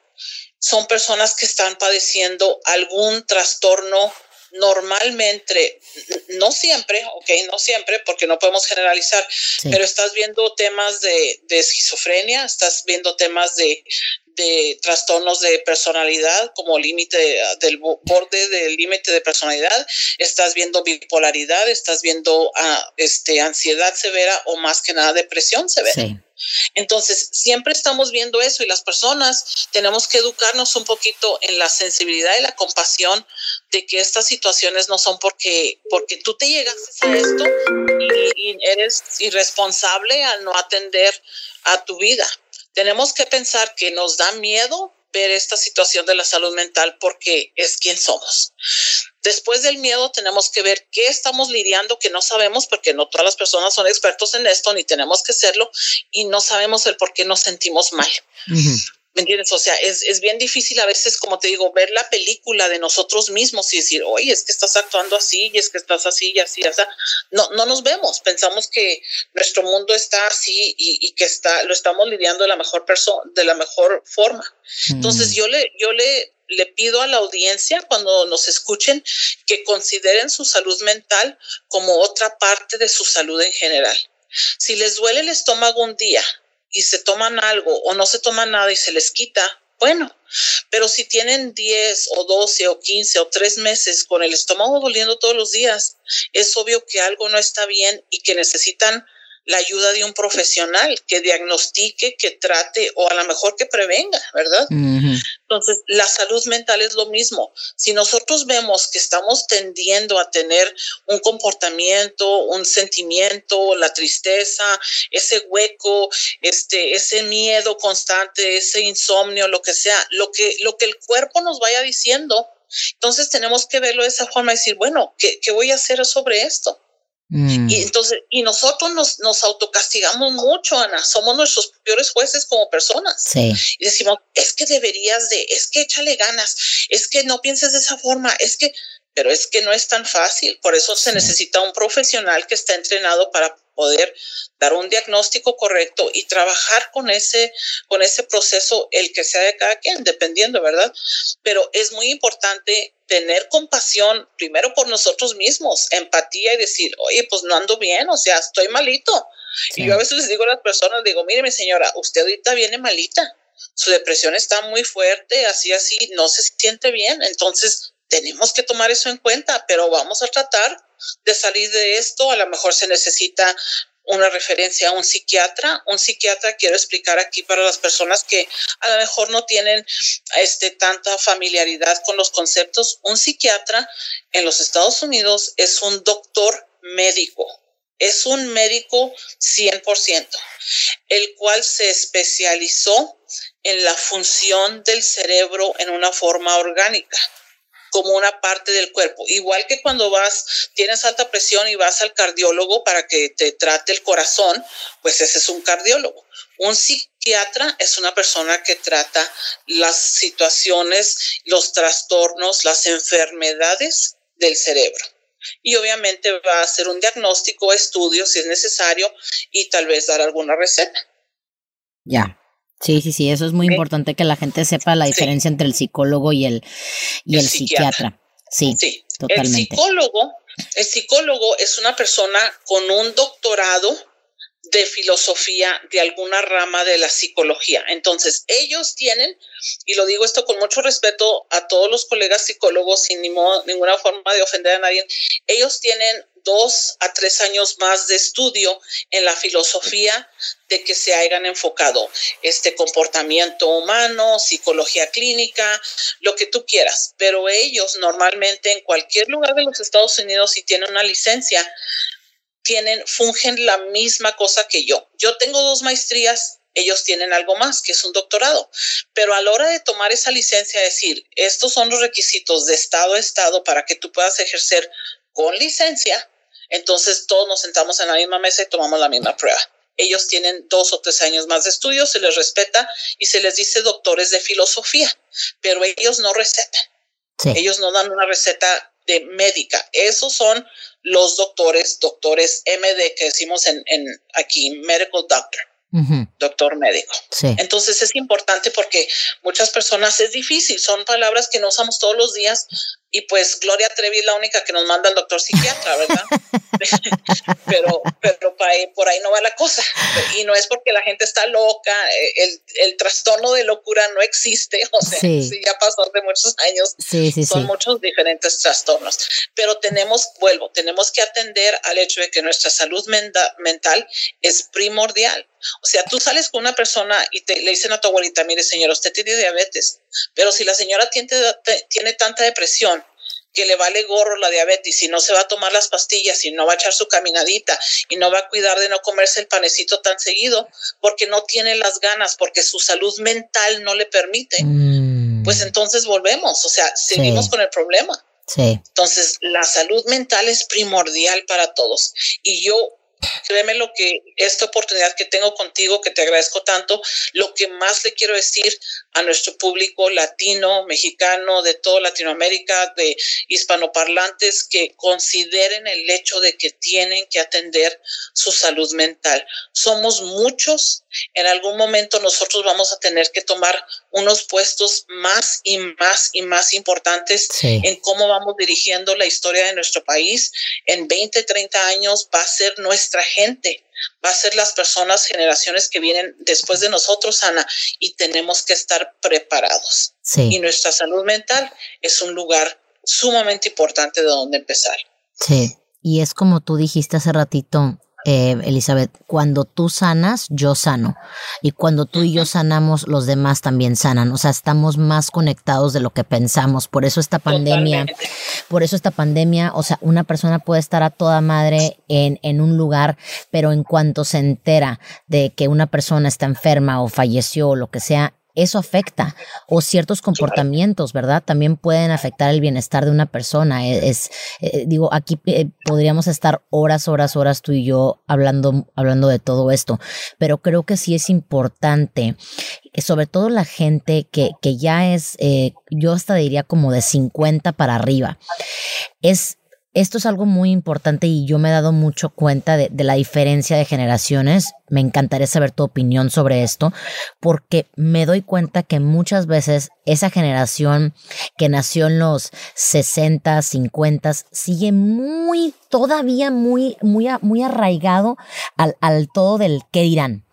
S2: son personas que están padeciendo algún trastorno normalmente, no siempre, ok, no siempre, porque no podemos generalizar, pero estás viendo temas de, de, esquizofrenia, estás viendo temas de, de trastornos de personalidad como límite del borde del límite de personalidad, estás viendo bipolaridad, estás viendo uh, este, ansiedad severa o más que nada depresión severa. Sí. Entonces, siempre estamos viendo eso y las personas tenemos que educarnos un poquito en la sensibilidad y la compasión de que estas situaciones no son porque, porque tú te llegaste a esto y, y eres irresponsable al no atender a tu vida. Tenemos que pensar que nos da miedo ver esta situación de la salud mental porque es quien somos. Después del miedo tenemos que ver qué estamos lidiando que no sabemos porque no todas las personas son expertos en esto ni tenemos que serlo y no sabemos el por qué nos sentimos mal. ¿Me entiendes? O sea, es, es, bien difícil a veces, como te digo, ver la película de nosotros mismos y decir, oye, es que estás actuando así y es que estás así y así, o sea, no, no nos vemos, pensamos que nuestro mundo está así y, y que está, lo estamos lidiando de la mejor persona, de la mejor forma. Mm. Entonces yo le, yo le, le pido a la audiencia cuando nos escuchen que consideren su salud mental como otra parte de su salud en general. Si les duele el estómago un día, y se toman algo o no se toman nada y se les quita, bueno, pero si tienen 10 o 12 o 15 o 3 meses con el estómago doliendo todos los días, es obvio que algo no está bien y que necesitan la ayuda de un profesional que diagnostique, que trate o a lo mejor que prevenga, ¿verdad? Uh -huh. Entonces, la salud mental es lo mismo. Si nosotros vemos que estamos tendiendo a tener un comportamiento, un sentimiento, la tristeza, ese hueco, este, ese miedo constante, ese insomnio, lo que sea, lo que, lo que el cuerpo nos vaya diciendo, entonces tenemos que verlo de esa forma y decir, bueno, ¿qué, qué voy a hacer sobre esto? Mm. Y entonces, y nosotros nos, nos autocastigamos mucho, Ana. Somos nuestros peores jueces como personas.
S1: Sí.
S2: Y decimos, es que deberías de, es que échale ganas, es que no pienses de esa forma, es que, pero es que no es tan fácil. Por eso sí. se necesita un profesional que está entrenado para poder dar un diagnóstico correcto y trabajar con ese, con ese proceso, el que sea de cada quien, dependiendo, ¿verdad? Pero es muy importante tener compasión primero por nosotros mismos, empatía y decir, oye, pues no ando bien, o sea, estoy malito. Sí. Y yo a veces les digo a las personas, digo, mire, mi señora, usted ahorita viene malita, su depresión está muy fuerte, así, así, no se siente bien, entonces tenemos que tomar eso en cuenta, pero vamos a tratar de salir de esto, a lo mejor se necesita una referencia a un psiquiatra. Un psiquiatra, quiero explicar aquí para las personas que a lo mejor no tienen este, tanta familiaridad con los conceptos. Un psiquiatra en los Estados Unidos es un doctor médico. es un médico 100%, el cual se especializó en la función del cerebro en una forma orgánica como una parte del cuerpo. Igual que cuando vas, tienes alta presión y vas al cardiólogo para que te trate el corazón, pues ese es un cardiólogo. Un psiquiatra es una persona que trata las situaciones, los trastornos, las enfermedades del cerebro. Y obviamente va a hacer un diagnóstico, estudio si es necesario y tal vez dar alguna receta.
S1: Ya. Sí, sí, sí, eso es muy importante que la gente sepa la diferencia entre el psicólogo y el, y el, psiquiatra. Sí, sí, totalmente.
S2: El psicólogo, el psicólogo es una persona con un doctorado de filosofía de alguna rama de la psicología. Entonces, ellos tienen, y lo digo esto con mucho respeto a todos los colegas psicólogos, sin ninguna forma de ofender a nadie, ellos tienen dos a tres años más de estudio en la filosofía de que se hayan enfocado este comportamiento humano, psicología clínica, lo que tú quieras. Pero ellos normalmente en cualquier lugar de los Estados Unidos, si tienen una licencia, tienen, fungen la misma cosa que yo. Yo tengo dos maestrías, ellos tienen algo más, que es un doctorado. Pero a la hora de tomar esa licencia, decir, estos son los requisitos de estado a estado para que tú puedas ejercer con licencia, entonces todos nos sentamos en la misma mesa y tomamos la misma prueba. Ellos tienen dos o tres años más de estudio, se les respeta y se les dice doctores de filosofía, pero ellos no recetan. Ellos no dan una receta de médica. Esos son los doctores, doctores MD que decimos en, en aquí, medical doctor. doctor médico. Entonces es importante porque muchas personas es difícil, son palabras que no usamos todos los días y pues Gloria Trevi es la única que nos manda al doctor psiquiatra, ¿verdad? pero pero por ahí no va la cosa. Y no es porque la gente está loca, eh, el, el trastorno de locura no existe, o sea, sí. ya pasó hace muchos años, son muchos diferentes trastornos. Pero tenemos, vuelvo, tenemos que atender al hecho de que nuestra salud mental es primordial. O sea, tú sales con una persona y te, le dicen a tu abuelita, mire señora, usted tiene diabetes, pero si la señora tiene, tiene tanta depresión, que le vale gorro la diabetes y no se va a tomar las pastillas y no va a echar su caminadita y no va a cuidar de no comerse el panecito tan seguido porque no tiene las ganas, porque su salud mental no le permite, mm. pues entonces volvemos, o sea, seguimos con el problema. Sí. Entonces, la salud mental es primordial para todos. Y yo Créeme lo que esta oportunidad que tengo contigo, que te agradezco tanto, lo que más le quiero decir a nuestro público latino, mexicano, de toda Latinoamérica, de hispanoparlantes, que consideren el hecho de que tienen que atender su salud mental. Somos muchos, en algún momento nosotros vamos a tener que tomar unos puestos más y más y más importantes en cómo vamos dirigiendo la historia de nuestro país. En 20, 30 años va a ser nuestra gente va a ser las personas, generaciones que vienen después de nosotros, Ana, y tenemos que estar preparados. Y nuestra salud mental es un lugar sumamente importante de donde empezar.
S1: Sí, y es como tú dijiste hace ratito, eh, Elizabeth, cuando tú sanas, yo sano. Y cuando tú y yo sanamos, los demás también sanan. O sea, estamos más conectados de lo que pensamos. Por eso esta pandemia, por eso esta pandemia, o sea, una persona puede estar a toda madre en, en un lugar, pero en cuanto se entera de que una persona está enferma o falleció o lo que sea, eso afecta o ciertos comportamientos, ¿verdad? También pueden afectar el bienestar de una persona. E, es, eh, digo, aquí eh, podríamos estar horas, horas, horas tú y yo hablando, hablando de todo esto, pero creo que sí es importante, sobre todo la gente que, que ya es, eh, yo hasta diría como de 50 para arriba, es esto es algo muy importante y yo me he dado mucho cuenta de, la diferencia de generaciones. Me encantaría saber tu opinión sobre esto, porque me doy cuenta que muchas veces esa generación que nació en los 60, 50, sigue muy, todavía muy, muy, muy arraigado al, al todo del qué dirán.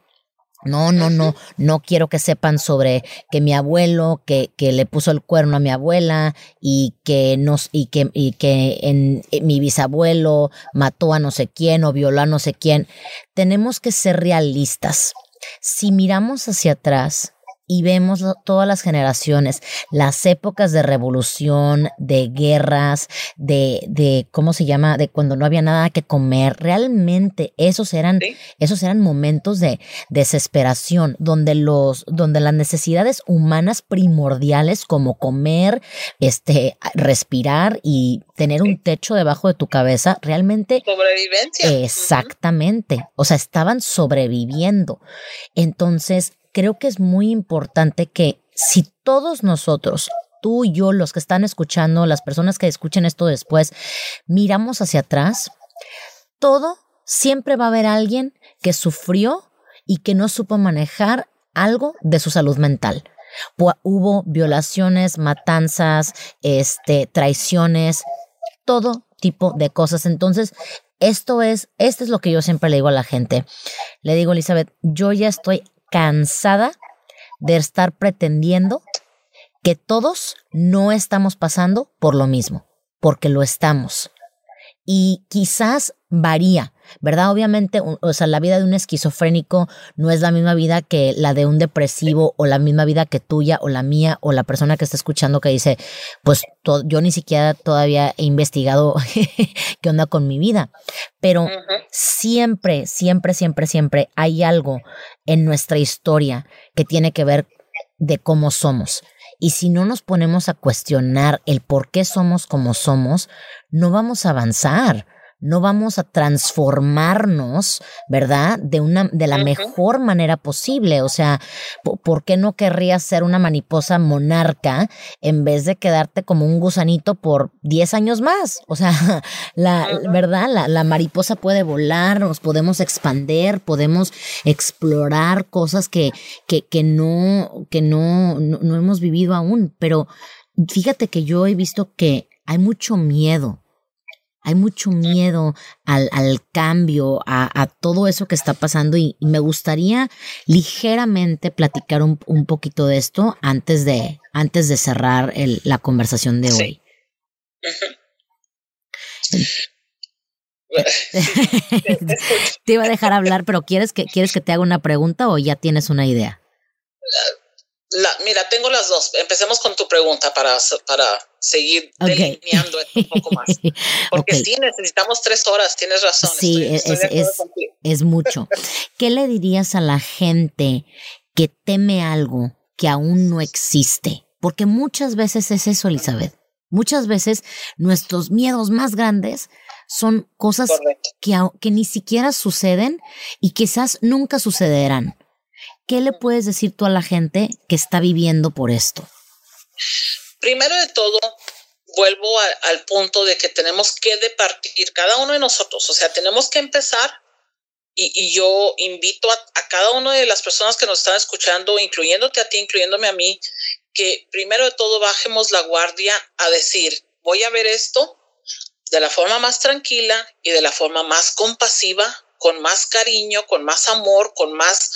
S1: No, no, no, no quiero que sepan sobre que mi abuelo, que, que le puso el cuerno a mi abuela y que nos, y que, y que en, mi bisabuelo mató a no sé quién o violó a no sé quién. Tenemos que ser realistas. Si miramos hacia atrás y vemos todas las generaciones, las épocas de revolución, de guerras, de, de, ¿cómo se llama? De cuando no había nada que comer. Realmente esos eran, esos eran momentos de desesperación, donde los, donde las necesidades humanas primordiales como comer, este, respirar y tener un techo debajo de tu cabeza, realmente.
S2: Sobrevivencia.
S1: Exactamente. O sea, estaban sobreviviendo. Entonces, creo que es muy importante que si todos nosotros, tú y yo, los que están escuchando, las personas que escuchen esto después, miramos hacia atrás, todo siempre va a haber alguien que sufrió y que no supo manejar algo de su salud mental. Hubo violaciones, matanzas, este, traiciones, todo tipo de cosas. Entonces, esto es, esto es lo que yo siempre le digo a la gente. Le digo, Elizabeth, yo ya estoy cansada de estar pretendiendo que todos no estamos pasando por lo mismo, porque lo estamos. Y quizás varía, ¿verdad? Obviamente, o sea, la vida de un esquizofrénico no es la misma vida que la de un depresivo o la misma vida que tuya o la mía o la persona que está escuchando que dice, pues yo ni siquiera todavía he investigado qué onda con mi vida. Pero siempre, siempre, siempre, siempre hay algo en nuestra historia que tiene que ver de cómo somos. Y si no nos ponemos a cuestionar el por qué somos como somos, no vamos a avanzar no vamos a transformarnos, ¿verdad? De una, de la mejor manera posible. O sea, ¿por qué no querrías ser una mariposa monarca en vez de quedarte como un gusanito por 10 años más? O sea, la, ¿verdad? La, mariposa puede volar, nos podemos expander, podemos explorar cosas que, que, que no, que no, no hemos vivido aún. Pero fíjate que yo he visto que hay mucho miedo hay mucho miedo al, cambio, a, todo eso que está pasando y, me gustaría ligeramente platicar un, poquito de esto antes de, antes de cerrar la conversación de hoy. te iba a dejar hablar, pero ¿quieres que, ¿quieres que te haga una pregunta o ya tienes una idea?
S2: Mira, tengo las dos. Empecemos con tu pregunta para, para seguir delineando un poco más. Porque sí, necesitamos tres horas, tienes razón.
S1: Sí, es, es, mucho. ¿Qué le dirías a la gente que teme algo que aún no existe? Porque muchas veces es eso, Elizabeth. Muchas veces nuestros miedos más grandes son cosas que, que ni siquiera suceden y quizás nunca sucederán. ¿Qué le puedes decir tú a la gente que está viviendo por esto?
S2: Primero de todo, vuelvo al punto de que tenemos que departir cada uno de nosotros, o sea, tenemos que empezar y, yo invito a, a, cada una de las personas que nos están escuchando, incluyéndote a ti, incluyéndome a mí, que primero de todo bajemos la guardia a decir, voy a ver esto de la forma más tranquila y de la forma más compasiva, con más cariño, con más amor, con más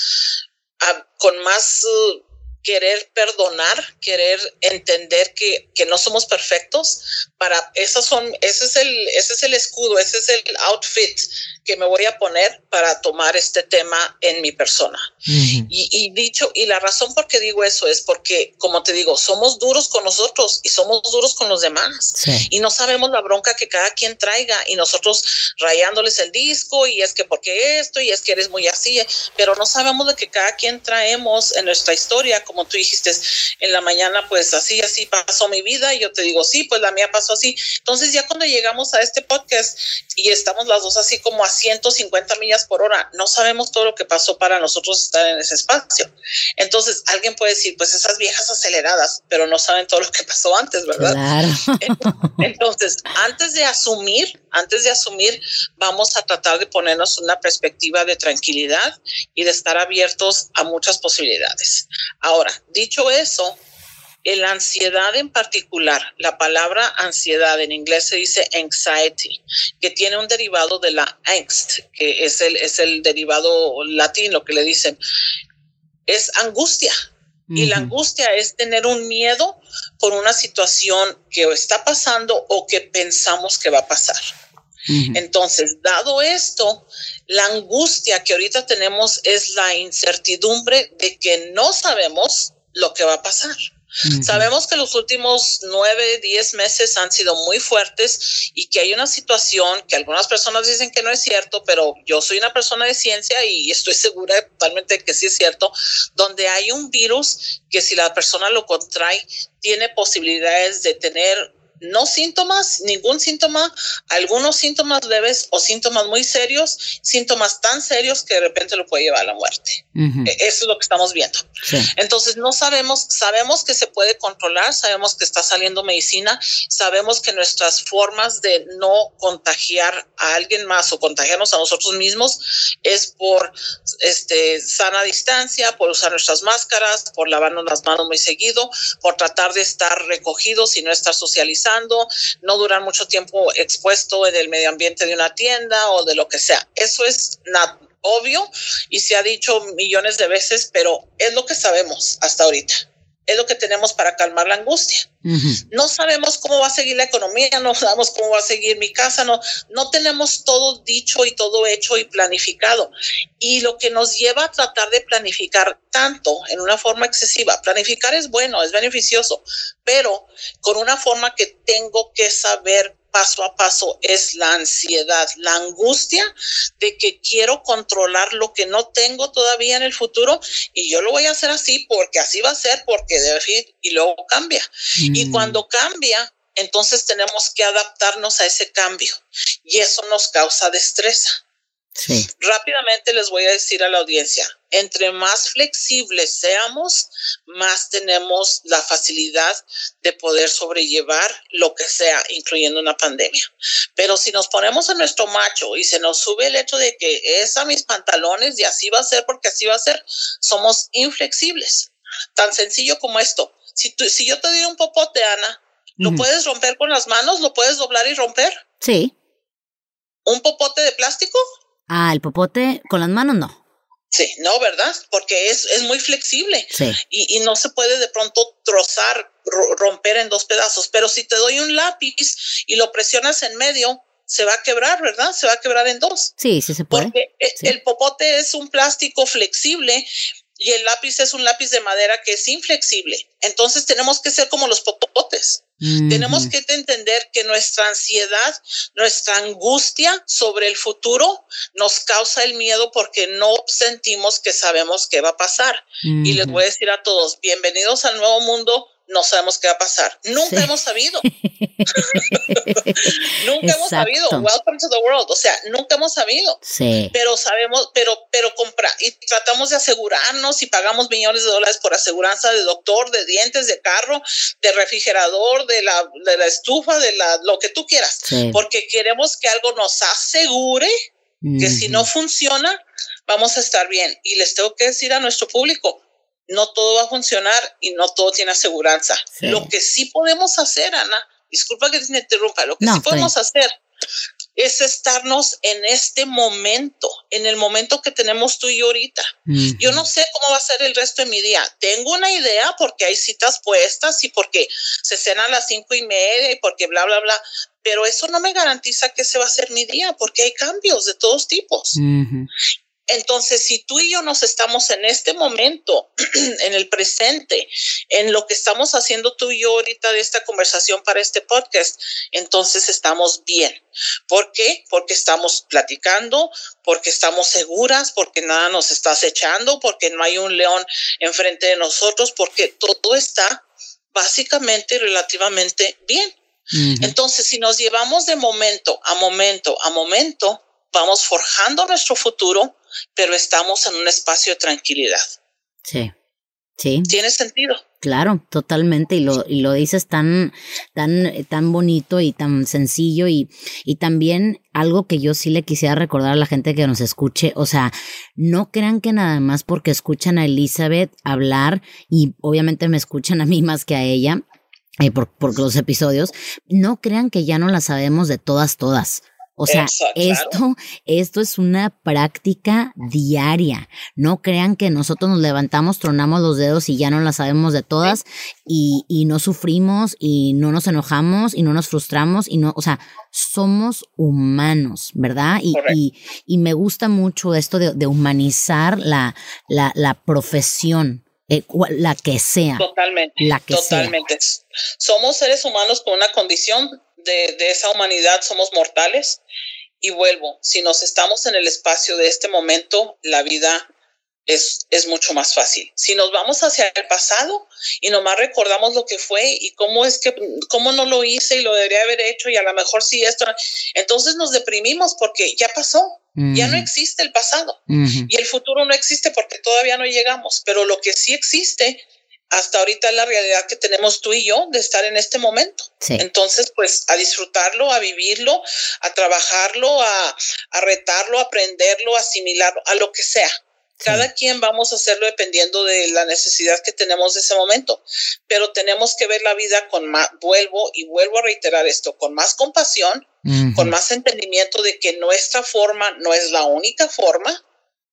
S2: con más uh, querer perdonar, querer entender que, que, no somos perfectos, para esas son, ese es el, ese es el escudo, ese es el outfit que me voy a poner para tomar este tema en mi persona. y, dicho, y la razón por qué digo eso es porque, como te digo, somos duros con nosotros y somos duros con los demás. Y no sabemos la bronca que cada quien traiga y nosotros rayándoles el disco y es que porque esto y es que eres muy así, pero no sabemos de que cada quien traemos en nuestra historia, como tú dijiste en la mañana, pues así, así pasó mi vida y yo te digo, sí, pues la mía pasó así. Entonces ya cuando llegamos a este podcast y estamos las dos así como 150 millas por hora. No sabemos todo lo que pasó para nosotros estar en ese espacio. Entonces, alguien puede decir, pues esas viejas aceleradas, pero no saben todo lo que pasó antes, ¿verdad? Entonces, antes de asumir, antes de asumir, vamos a tratar de ponernos una perspectiva de tranquilidad y de estar abiertos a muchas posibilidades. Ahora, dicho eso, la ansiedad en particular, la palabra ansiedad en inglés se dice anxiety, que tiene un derivado de la angst, que es el, es el derivado latino que le dicen, es angustia. Y la angustia es tener un miedo por una situación que está pasando o que pensamos que va a pasar. Entonces, dado esto, la angustia que ahorita tenemos es la incertidumbre de que no sabemos lo que va a pasar. Sabemos que los últimos nueve, diez meses han sido muy fuertes y que hay una situación que algunas personas dicen que no es cierto, pero yo soy una persona de ciencia y estoy segura totalmente que sí es cierto, donde hay un virus que si la persona lo contrae, tiene posibilidades de tener no síntomas, ningún síntoma, algunos síntomas leves o síntomas muy serios, síntomas tan serios que de repente lo puede llevar a la muerte. E, eso es lo que estamos viendo. Entonces, no sabemos, sabemos que se puede controlar, sabemos que está saliendo medicina, sabemos que nuestras formas de no contagiar a alguien más o contagiarnos a nosotros mismos es por este, sana distancia, por usar nuestras máscaras, por lavarnos las manos muy seguido, por tratar de estar recogidos y no estar no durar mucho tiempo expuesto en el medio ambiente de una tienda o de lo que sea. Eso es obvio y se ha dicho millones de veces, pero es lo que sabemos hasta ahorita es lo que tenemos para calmar la angustia. No sabemos cómo va a seguir la economía, no sabemos cómo va a seguir mi casa, no, no tenemos todo dicho y todo hecho y planificado. Y lo que nos lleva a tratar de planificar tanto en una forma excesiva, planificar es bueno, es beneficioso, pero con una forma que tengo que saber paso a paso es la ansiedad, la angustia de que quiero controlar lo que no tengo todavía en el futuro y yo lo voy a hacer así porque así va a ser, porque debe ir y luego cambia. Y mm. cuando cambia, entonces tenemos que adaptarnos a ese cambio y eso nos causa destreza. Rápidamente les voy a decir a la audiencia, entre más flexibles seamos, más tenemos la facilidad de poder sobrellevar lo que sea, incluyendo una pandemia. Pero si nos ponemos en nuestro macho y se nos sube el hecho de que es a mis pantalones y así va a ser porque así va a ser, somos inflexibles. Tan sencillo como esto. Si, si yo te doy un popote, Ana, ¿lo puedes romper con las manos? ¿Lo puedes doblar y romper?
S1: Sí.
S2: ¿Un popote de plástico?
S1: Ah, el popote con las manos no.
S2: Sí, no, ¿verdad? Porque es, es muy flexible
S1: sí.
S2: y, y, no se puede de pronto trozar, romper en dos pedazos. Pero si te doy un lápiz y lo presionas en medio, se va a quebrar, ¿verdad? Se va a quebrar en dos.
S1: Sí, sí se puede.
S2: Porque el popote es un plástico flexible y el lápiz es un lápiz de madera que es inflexible. Entonces tenemos que ser como los popotes. Tenemos que entender que nuestra ansiedad, nuestra angustia sobre el futuro nos causa el miedo porque no sentimos que sabemos qué va a pasar. Y les voy a decir a todos, bienvenidos al nuevo mundo no sabemos qué va a pasar. Nunca hemos sabido. nunca hemos sabido. Welcome to the world. O sea, nunca hemos sabido.
S1: Sí.
S2: Pero sabemos, pero, pero compra y tratamos de asegurarnos y pagamos millones de dólares por aseguranza de doctor, de dientes, de carro, de refrigerador, de la, de la estufa, de la, lo que tú quieras. Porque queremos que algo nos asegure que si no funciona, vamos a estar bien. Y les tengo que decir a nuestro público, no todo va a funcionar y no todo tiene aseguranza. Lo que sí podemos hacer, Ana, disculpa que te interrumpa, lo que sí podemos hacer es estarnos en este momento, en el momento que tenemos tú y yo ahorita. Yo no sé cómo va a ser el resto de mi día. Tengo una idea porque hay citas puestas y porque se cena a las cinco y media y porque bla, bla, bla. Pero eso no me garantiza que ese va a ser mi día porque hay cambios de todos tipos. Entonces, si tú y yo nos estamos en este momento, en el presente, en lo que estamos haciendo tú y yo ahorita de esta conversación para este podcast, entonces estamos bien. ¿Por qué? Porque estamos platicando, porque estamos seguras, porque nada nos está acechando, porque no hay un león enfrente de nosotros, porque todo está básicamente relativamente bien. Entonces, si nos llevamos de momento a momento a momento, vamos forjando nuestro futuro pero estamos en un espacio de tranquilidad.
S1: Sí. Sí.
S2: Tiene sentido.
S1: Claro, totalmente. Y lo, y lo dices tan, tan, tan bonito y tan sencillo. Y, y también algo que yo sí le quisiera recordar a la gente que nos escuche. O sea, no crean que nada más porque escuchan a Elizabeth hablar, y obviamente me escuchan a mí más que a ella, eh, por, por los episodios, no crean que ya no la sabemos de todas, todas. O sea, esto, esto es una práctica diaria. No crean que nosotros nos levantamos, tronamos los dedos y ya no las sabemos de todas y, y no sufrimos y no nos enojamos y no nos frustramos y no, o sea, somos humanos, ¿verdad? Y, y, y, me gusta mucho esto de, de humanizar la, la, la profesión eh, la que sea.
S2: Totalmente. La que totalmente. Somos seres humanos con una condición de, de esa humanidad, somos mortales. Y vuelvo, si nos estamos en el espacio de este momento, la vida es, es, mucho más fácil. Si nos vamos hacia el pasado y nomás recordamos lo que fue y cómo es que, cómo no lo hice y lo debería haber hecho y a lo mejor sí esto, entonces nos deprimimos porque ya pasó, ya no existe el pasado y el futuro no existe porque todavía no llegamos, pero lo que sí existe hasta ahorita es la realidad que tenemos tú y yo de estar en este momento. Entonces, pues a disfrutarlo, a vivirlo, a trabajarlo, a, a retarlo, a aprenderlo, a asimilarlo, a lo que sea. Cada quien vamos a hacerlo dependiendo de la necesidad que tenemos de ese momento, pero tenemos que ver la vida con más, vuelvo y vuelvo a reiterar esto, con más compasión, con más entendimiento de que nuestra forma no es la única forma,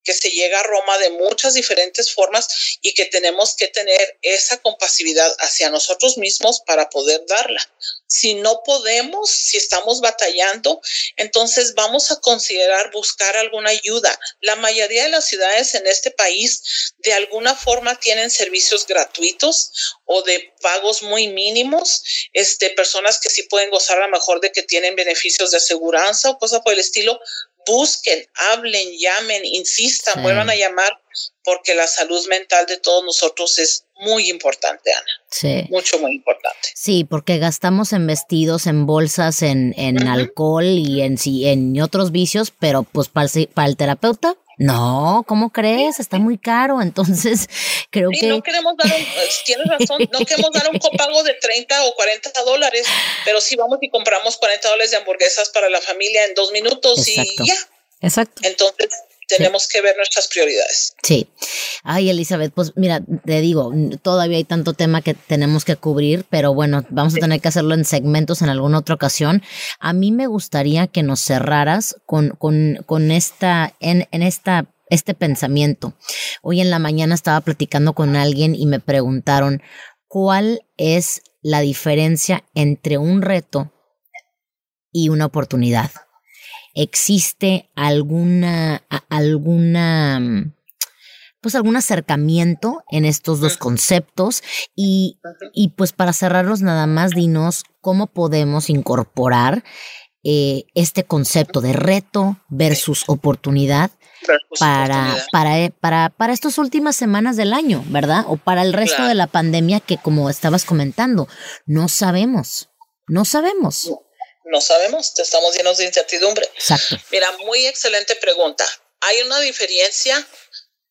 S2: que se llega a Roma de muchas diferentes formas y que tenemos que tener esa compasividad hacia nosotros mismos para poder darla. Si no podemos, si estamos batallando, entonces vamos a considerar buscar alguna ayuda. La mayoría de las ciudades en este país de alguna forma tienen servicios gratuitos o de pagos muy mínimos, este, personas que sí pueden gozar a lo mejor de que tienen beneficios de aseguranza o cosas por el estilo, busquen, hablen, llamen, insistan, vuelvan a llamar, porque la salud mental de todos nosotros es muy importante, Ana. Sí. Mucho, muy importante.
S1: Sí, porque gastamos en vestidos, en bolsas, en, en alcohol y en, en otros vicios, pero pues para para el terapeuta no, ¿cómo crees? Está muy caro. Entonces, creo que.
S2: No queremos dar un, tienes razón, no queremos dar un copago de 30 o 40 dólares, pero sí vamos y compramos 40 dólares de hamburguesas para la familia en dos minutos y ya.
S1: Exacto.
S2: Entonces, tenemos que ver nuestras prioridades.
S1: Sí. Ay, Elizabeth, pues mira, te digo, todavía hay tanto tema que tenemos que cubrir, pero bueno, vamos a tener que hacerlo en segmentos en alguna otra ocasión. A mí me gustaría que nos cerraras con, con, con esta, en, en esta este pensamiento. Hoy en la mañana estaba platicando con alguien y me preguntaron cuál es la diferencia entre un reto y una oportunidad existe alguna, alguna, pues algún acercamiento en estos dos conceptos y, y pues para cerrarlos nada más dinos cómo podemos incorporar eh, este concepto de reto versus oportunidad para, para, eh, para, para estas últimas semanas del año, ¿verdad? O para el resto de la pandemia que como estabas comentando, no sabemos, no sabemos.
S2: No sabemos, estamos llenos de incertidumbre. Mira, muy excelente pregunta. Hay una diferencia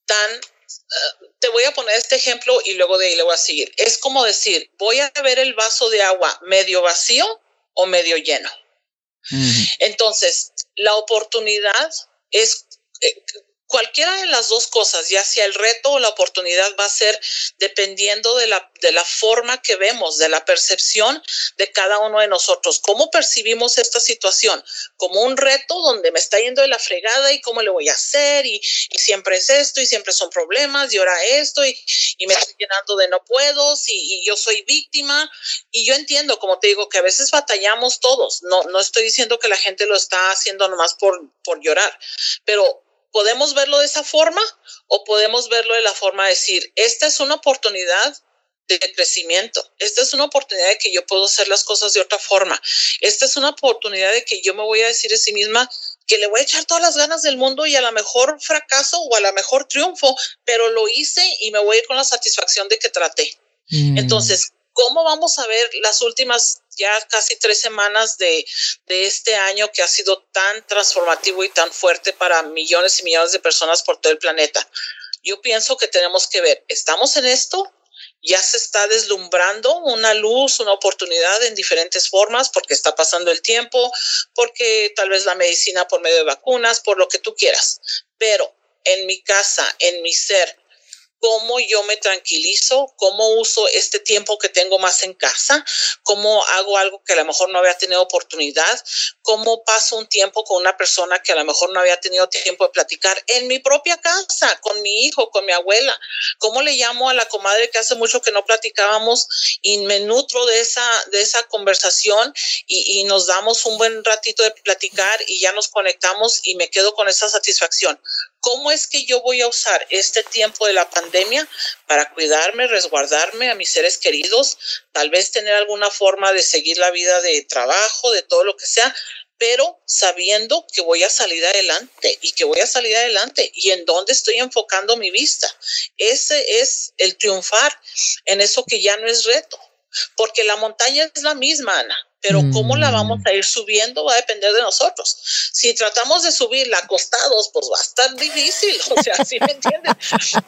S2: tan... Eh, te voy a poner este ejemplo y luego de ahí le voy a seguir. Es como decir, voy a ver el vaso de agua medio vacío o medio lleno. Entonces, la oportunidad es eh, cualquiera de las dos cosas, ya sea el reto o la oportunidad, va a ser dependiendo de la, de la forma que vemos, de la percepción de cada uno de nosotros. ¿Cómo percibimos esta situación? Como un reto donde me está yendo de la fregada y cómo le voy a hacer y, siempre es esto y siempre son problemas y ahora esto y, me estoy llenando de no puedo y, yo soy víctima. Y yo entiendo, como te digo, que a veces batallamos todos. No, no estoy diciendo que la gente lo está haciendo nomás por, por llorar, pero podemos verlo de esa forma o podemos verlo de la forma de decir, esta es una oportunidad de crecimiento. Esta es una oportunidad de que yo puedo hacer las cosas de otra forma. Esta es una oportunidad de que yo me voy a decir a sí misma que le voy a echar todas las ganas del mundo y a lo mejor fracaso o a lo mejor triunfo, pero lo hice y me voy a ir con la satisfacción de que traté. Mm. Entonces, ¿cómo vamos a ver las últimas ya casi tres semanas de, este año que ha sido tan transformativo y tan fuerte para millones y millones de personas por todo el planeta. Yo pienso que tenemos que ver, ¿estamos en esto? ya se está deslumbrando una luz, una oportunidad en diferentes formas, porque está pasando el tiempo, porque tal vez la medicina por medio de vacunas, por lo que tú quieras. Pero en mi casa, en mi ser, cómo yo me tranquilizo, cómo uso este tiempo que tengo más en casa, cómo hago algo que a lo mejor no había tenido oportunidad, cómo paso un tiempo con una persona que a lo mejor no había tenido tiempo de platicar en mi propia casa, con mi hijo, con mi abuela, cómo le llamo a la comadre que hace mucho que no platicábamos y me nutro de esa, de esa conversación y, y nos damos un buen ratito de platicar y ya nos conectamos y me quedo con esa satisfacción ¿cómo es que yo voy a usar este tiempo de la pandemia para cuidarme, resguardarme a mis seres queridos, tal vez tener alguna forma de seguir la vida de trabajo, de todo lo que sea, pero sabiendo que voy a salir adelante y que voy a salir adelante. Y en dónde estoy enfocando mi vista. Ese es el triunfar en eso que ya no es reto, porque la montaña es la misma, Ana pero cómo la vamos mm. a ir subiendo va a depender de nosotros. Si tratamos de subirla acostados, pues va a estar difícil, o sea, ¿sí me entiendes?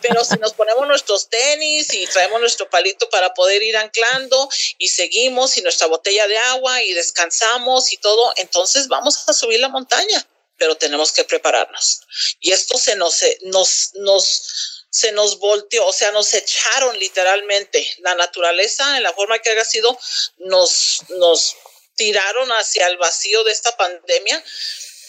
S2: Pero si nos ponemos nuestros tenis y traemos nuestro palito para poder ir anclando y seguimos y nuestra botella de agua y descansamos y todo, entonces vamos a subir la montaña, pero tenemos que prepararnos. Y esto se nos, nos, nos se nos volteó, o sea, nos echaron literalmente. La naturaleza, en la forma que haya sido, nos, nos tiraron hacia el vacío de esta pandemia.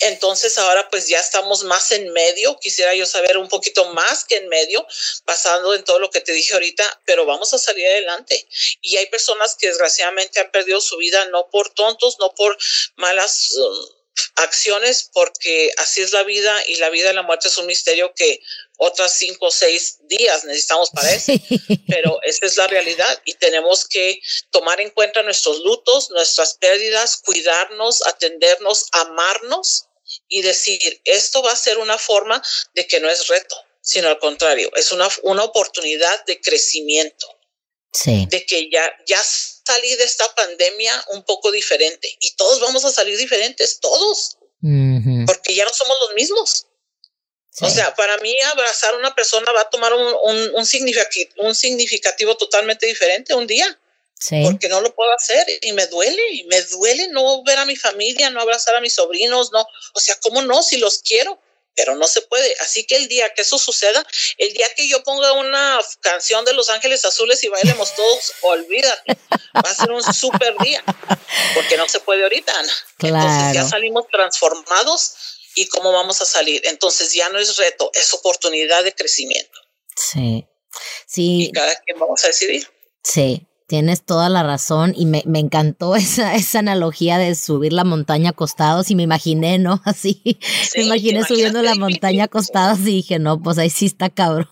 S2: Entonces ahora pues ya estamos más en medio. Quisiera yo saber un poquito más que en medio, pasando en todo lo que te dije ahorita, pero vamos a salir adelante. Y hay personas que desgraciadamente han perdido su vida no por tontos, no por malas... Um, acciones porque así es la vida y la vida y la muerte es un misterio que otras cinco o seis días necesitamos para eso, pero esa es la realidad y tenemos que tomar en cuenta nuestros lutos, nuestras pérdidas, cuidarnos, atendernos, amarnos y decir, esto va a ser una forma de que no es reto, sino al contrario, es una, una oportunidad de crecimiento. Sí. De que ya, ya salí de esta pandemia un poco diferente y todos vamos a salir diferentes, todos, porque ya no somos los mismos. O sea, para mí abrazar a una persona va a tomar un, un, un, significativo, un significativo totalmente diferente un día. Sí. Porque no lo puedo hacer y me duele, y me duele no ver a mi familia, no abrazar a mis sobrinos, no. O sea, ¿cómo no? Si los quiero, pero no se puede. Así que el día que eso suceda, el día que yo ponga una canción de Los Ángeles Azules y bailemos todos, olvídate, va a ser un súper día, porque no se puede ahorita, Ana. Entonces ya salimos transformados y cómo vamos a salir. Entonces ya no es reto, es oportunidad de crecimiento.
S1: Sí, sí.
S2: Y cada quien vamos a decidir.
S1: Sí, Tienes toda la razón y me, me, encantó esa, esa analogía de subir la montaña acostados y me imaginé, ¿no? Así, me imaginé subiendo la montaña acostados y dije, no, pues ahí sí está cabrón.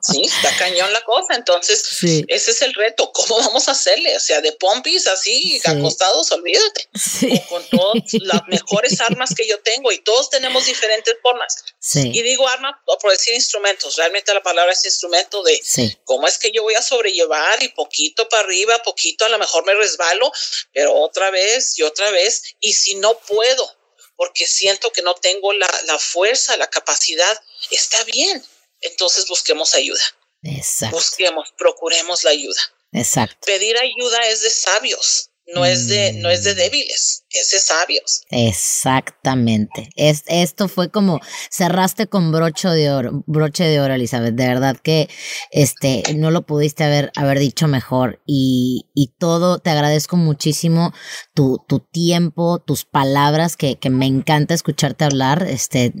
S2: Sí, está cañón la cosa, entonces ese es el reto, ¿cómo vamos a hacerle? O sea, de pompis así, acostados, olvídate. O con todas las mejores armas que yo tengo y todos tenemos diferentes formas. Y digo arma por decir instrumentos, realmente la palabra es instrumento de cómo es que yo voy a sobrellevar y poquito para arriba, poquito, a lo mejor me resbalo, pero otra vez y otra vez. Y si no puedo, porque siento que no tengo la, la fuerza, la capacidad, está bien. Entonces busquemos ayuda. Exacto. Busquemos, procuremos la ayuda.
S1: Exacto.
S2: Pedir ayuda es de sabios no es de, no es de mm. débiles, es de sabios.
S1: Exactamente. Es, esto fue como cerraste con broche de oro, broche de oro, Elizabeth. De verdad que este no lo pudiste haber, haber dicho mejor. Y, y todo, te agradezco muchísimo tu, tu tiempo, tus palabras, que, que me encanta escucharte hablar. Este,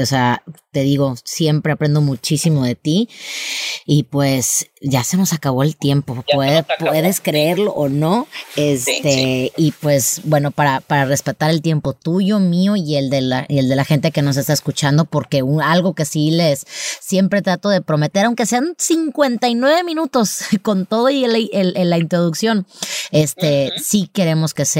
S1: o sea, te digo, siempre aprendo muchísimo de ti. Y pues ya se nos acabó el tiempo. puedes creerlo o no. Este, y pues bueno, para, para respetar el tiempo tuyo, mío y el de la, y el de la gente que nos está escuchando, porque algo que sí les siempre trato de prometer, aunque sean 59 minutos con todo y el, la introducción, este, sí queremos que sea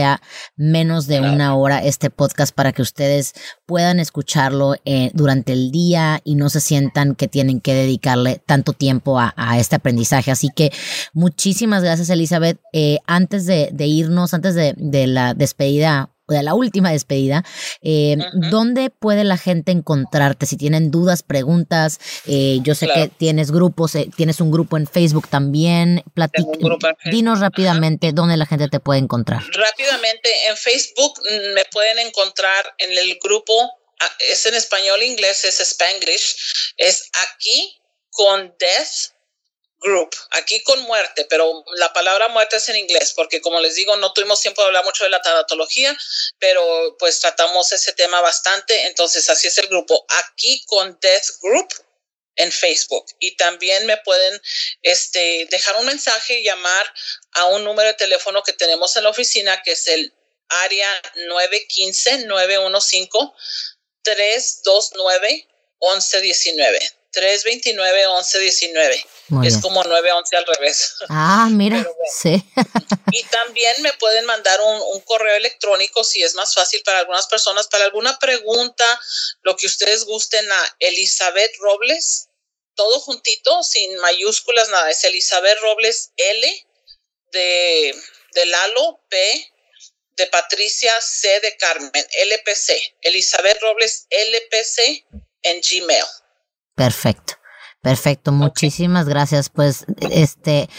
S1: menos de una hora este podcast para que ustedes puedan escucharlo eh, durante el día y no se sientan que tienen que dedicarle tanto tiempo a, este aprendizaje. Así que muchísimas gracias, Elizabeth. Eh, antes de, irnos, antes de, la despedida de la última despedida, eh, ¿dónde puede la gente encontrarte? Si tienen dudas, preguntas, eh, yo sé que tienes grupos, tienes un grupo en Facebook también, dinos rápidamente dónde la gente te puede encontrar.
S2: Rápidamente, en Facebook mm, me pueden encontrar en el grupo Ah, es en español, inglés, es Spanglish, es aquí con death group, aquí con muerte, pero la palabra muerte es en inglés, porque como les digo, no tuvimos tiempo de hablar mucho de la tanatología, pero pues tratamos ese tema bastante, entonces así es el grupo, aquí con death group en Facebook y también me pueden este, dejar un mensaje y llamar a un número de teléfono que tenemos en la oficina que es el área 915 915 329 1119. 329-1119. Es como 911 al revés.
S1: Ah, mira, sí.
S2: y también me pueden mandar un, un, correo electrónico si es más fácil para algunas personas, para alguna pregunta, lo que ustedes gusten a Elizabeth Robles, todo juntito, sin mayúsculas, nada, es Elizabeth Robles L de, de Lalo P de Patricia C de Carmen, LPC, Elizabeth Robles LPC en Gmail.
S1: Perfecto. Perfecto, muchísimas gracias. Pues, este,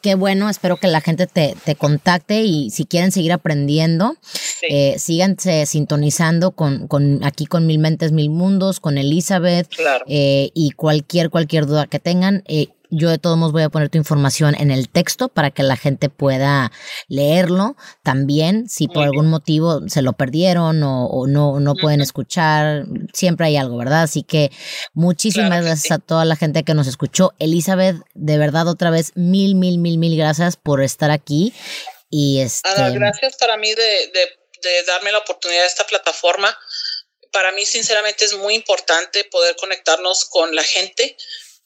S1: qué bueno, espero que la gente te, te contacte y si quieren seguir aprendiendo, eh, síganse sintonizando con, con, aquí con Mil Mentes, Mil Mundos, con Elizabeth eh, y cualquier, cualquier duda que tengan. Eh, yo de todos modos voy a poner tu información en el texto para que la gente pueda leerlo. También, si por algún motivo se lo perdieron o, no, no pueden escuchar, siempre hay algo, ¿verdad? Así que muchísimas gracias a toda la gente que nos escuchó. Elizabeth, de verdad, otra vez, mil, mil, mil, mil gracias por estar aquí. Y este...
S2: gracias para mí de, de, de darme la oportunidad de esta plataforma. Para mí, sinceramente, es muy importante poder conectarnos con la gente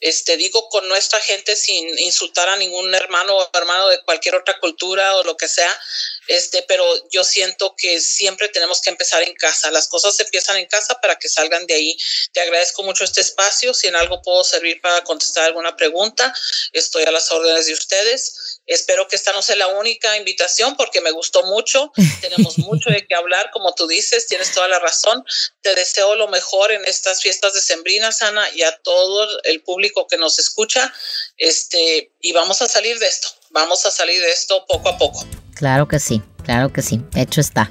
S2: este, digo con nuestra gente sin insultar a ningún hermano o hermano de cualquier otra cultura o lo que sea, este, pero yo siento que siempre tenemos que empezar en casa. Las cosas empiezan en casa para que salgan de ahí. Te agradezco mucho este espacio. Si en algo puedo servir para contestar alguna pregunta, estoy a las órdenes de ustedes. Espero que esta no sea la única invitación porque me gustó mucho. Tenemos mucho de qué hablar, como tú dices, tienes toda la razón. Te deseo lo mejor en estas fiestas de Sembrina, Sana, y a todo el público que nos escucha. Este, y vamos a salir de esto. Vamos a salir de esto poco a poco.
S1: Claro que sí, claro que sí, hecho está.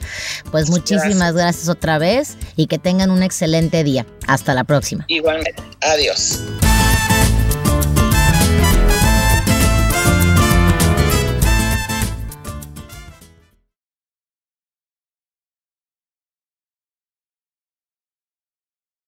S1: Pues muchísimas gracias. otra vez y que tengan un excelente día. Hasta la próxima.
S2: Igualmente, adiós.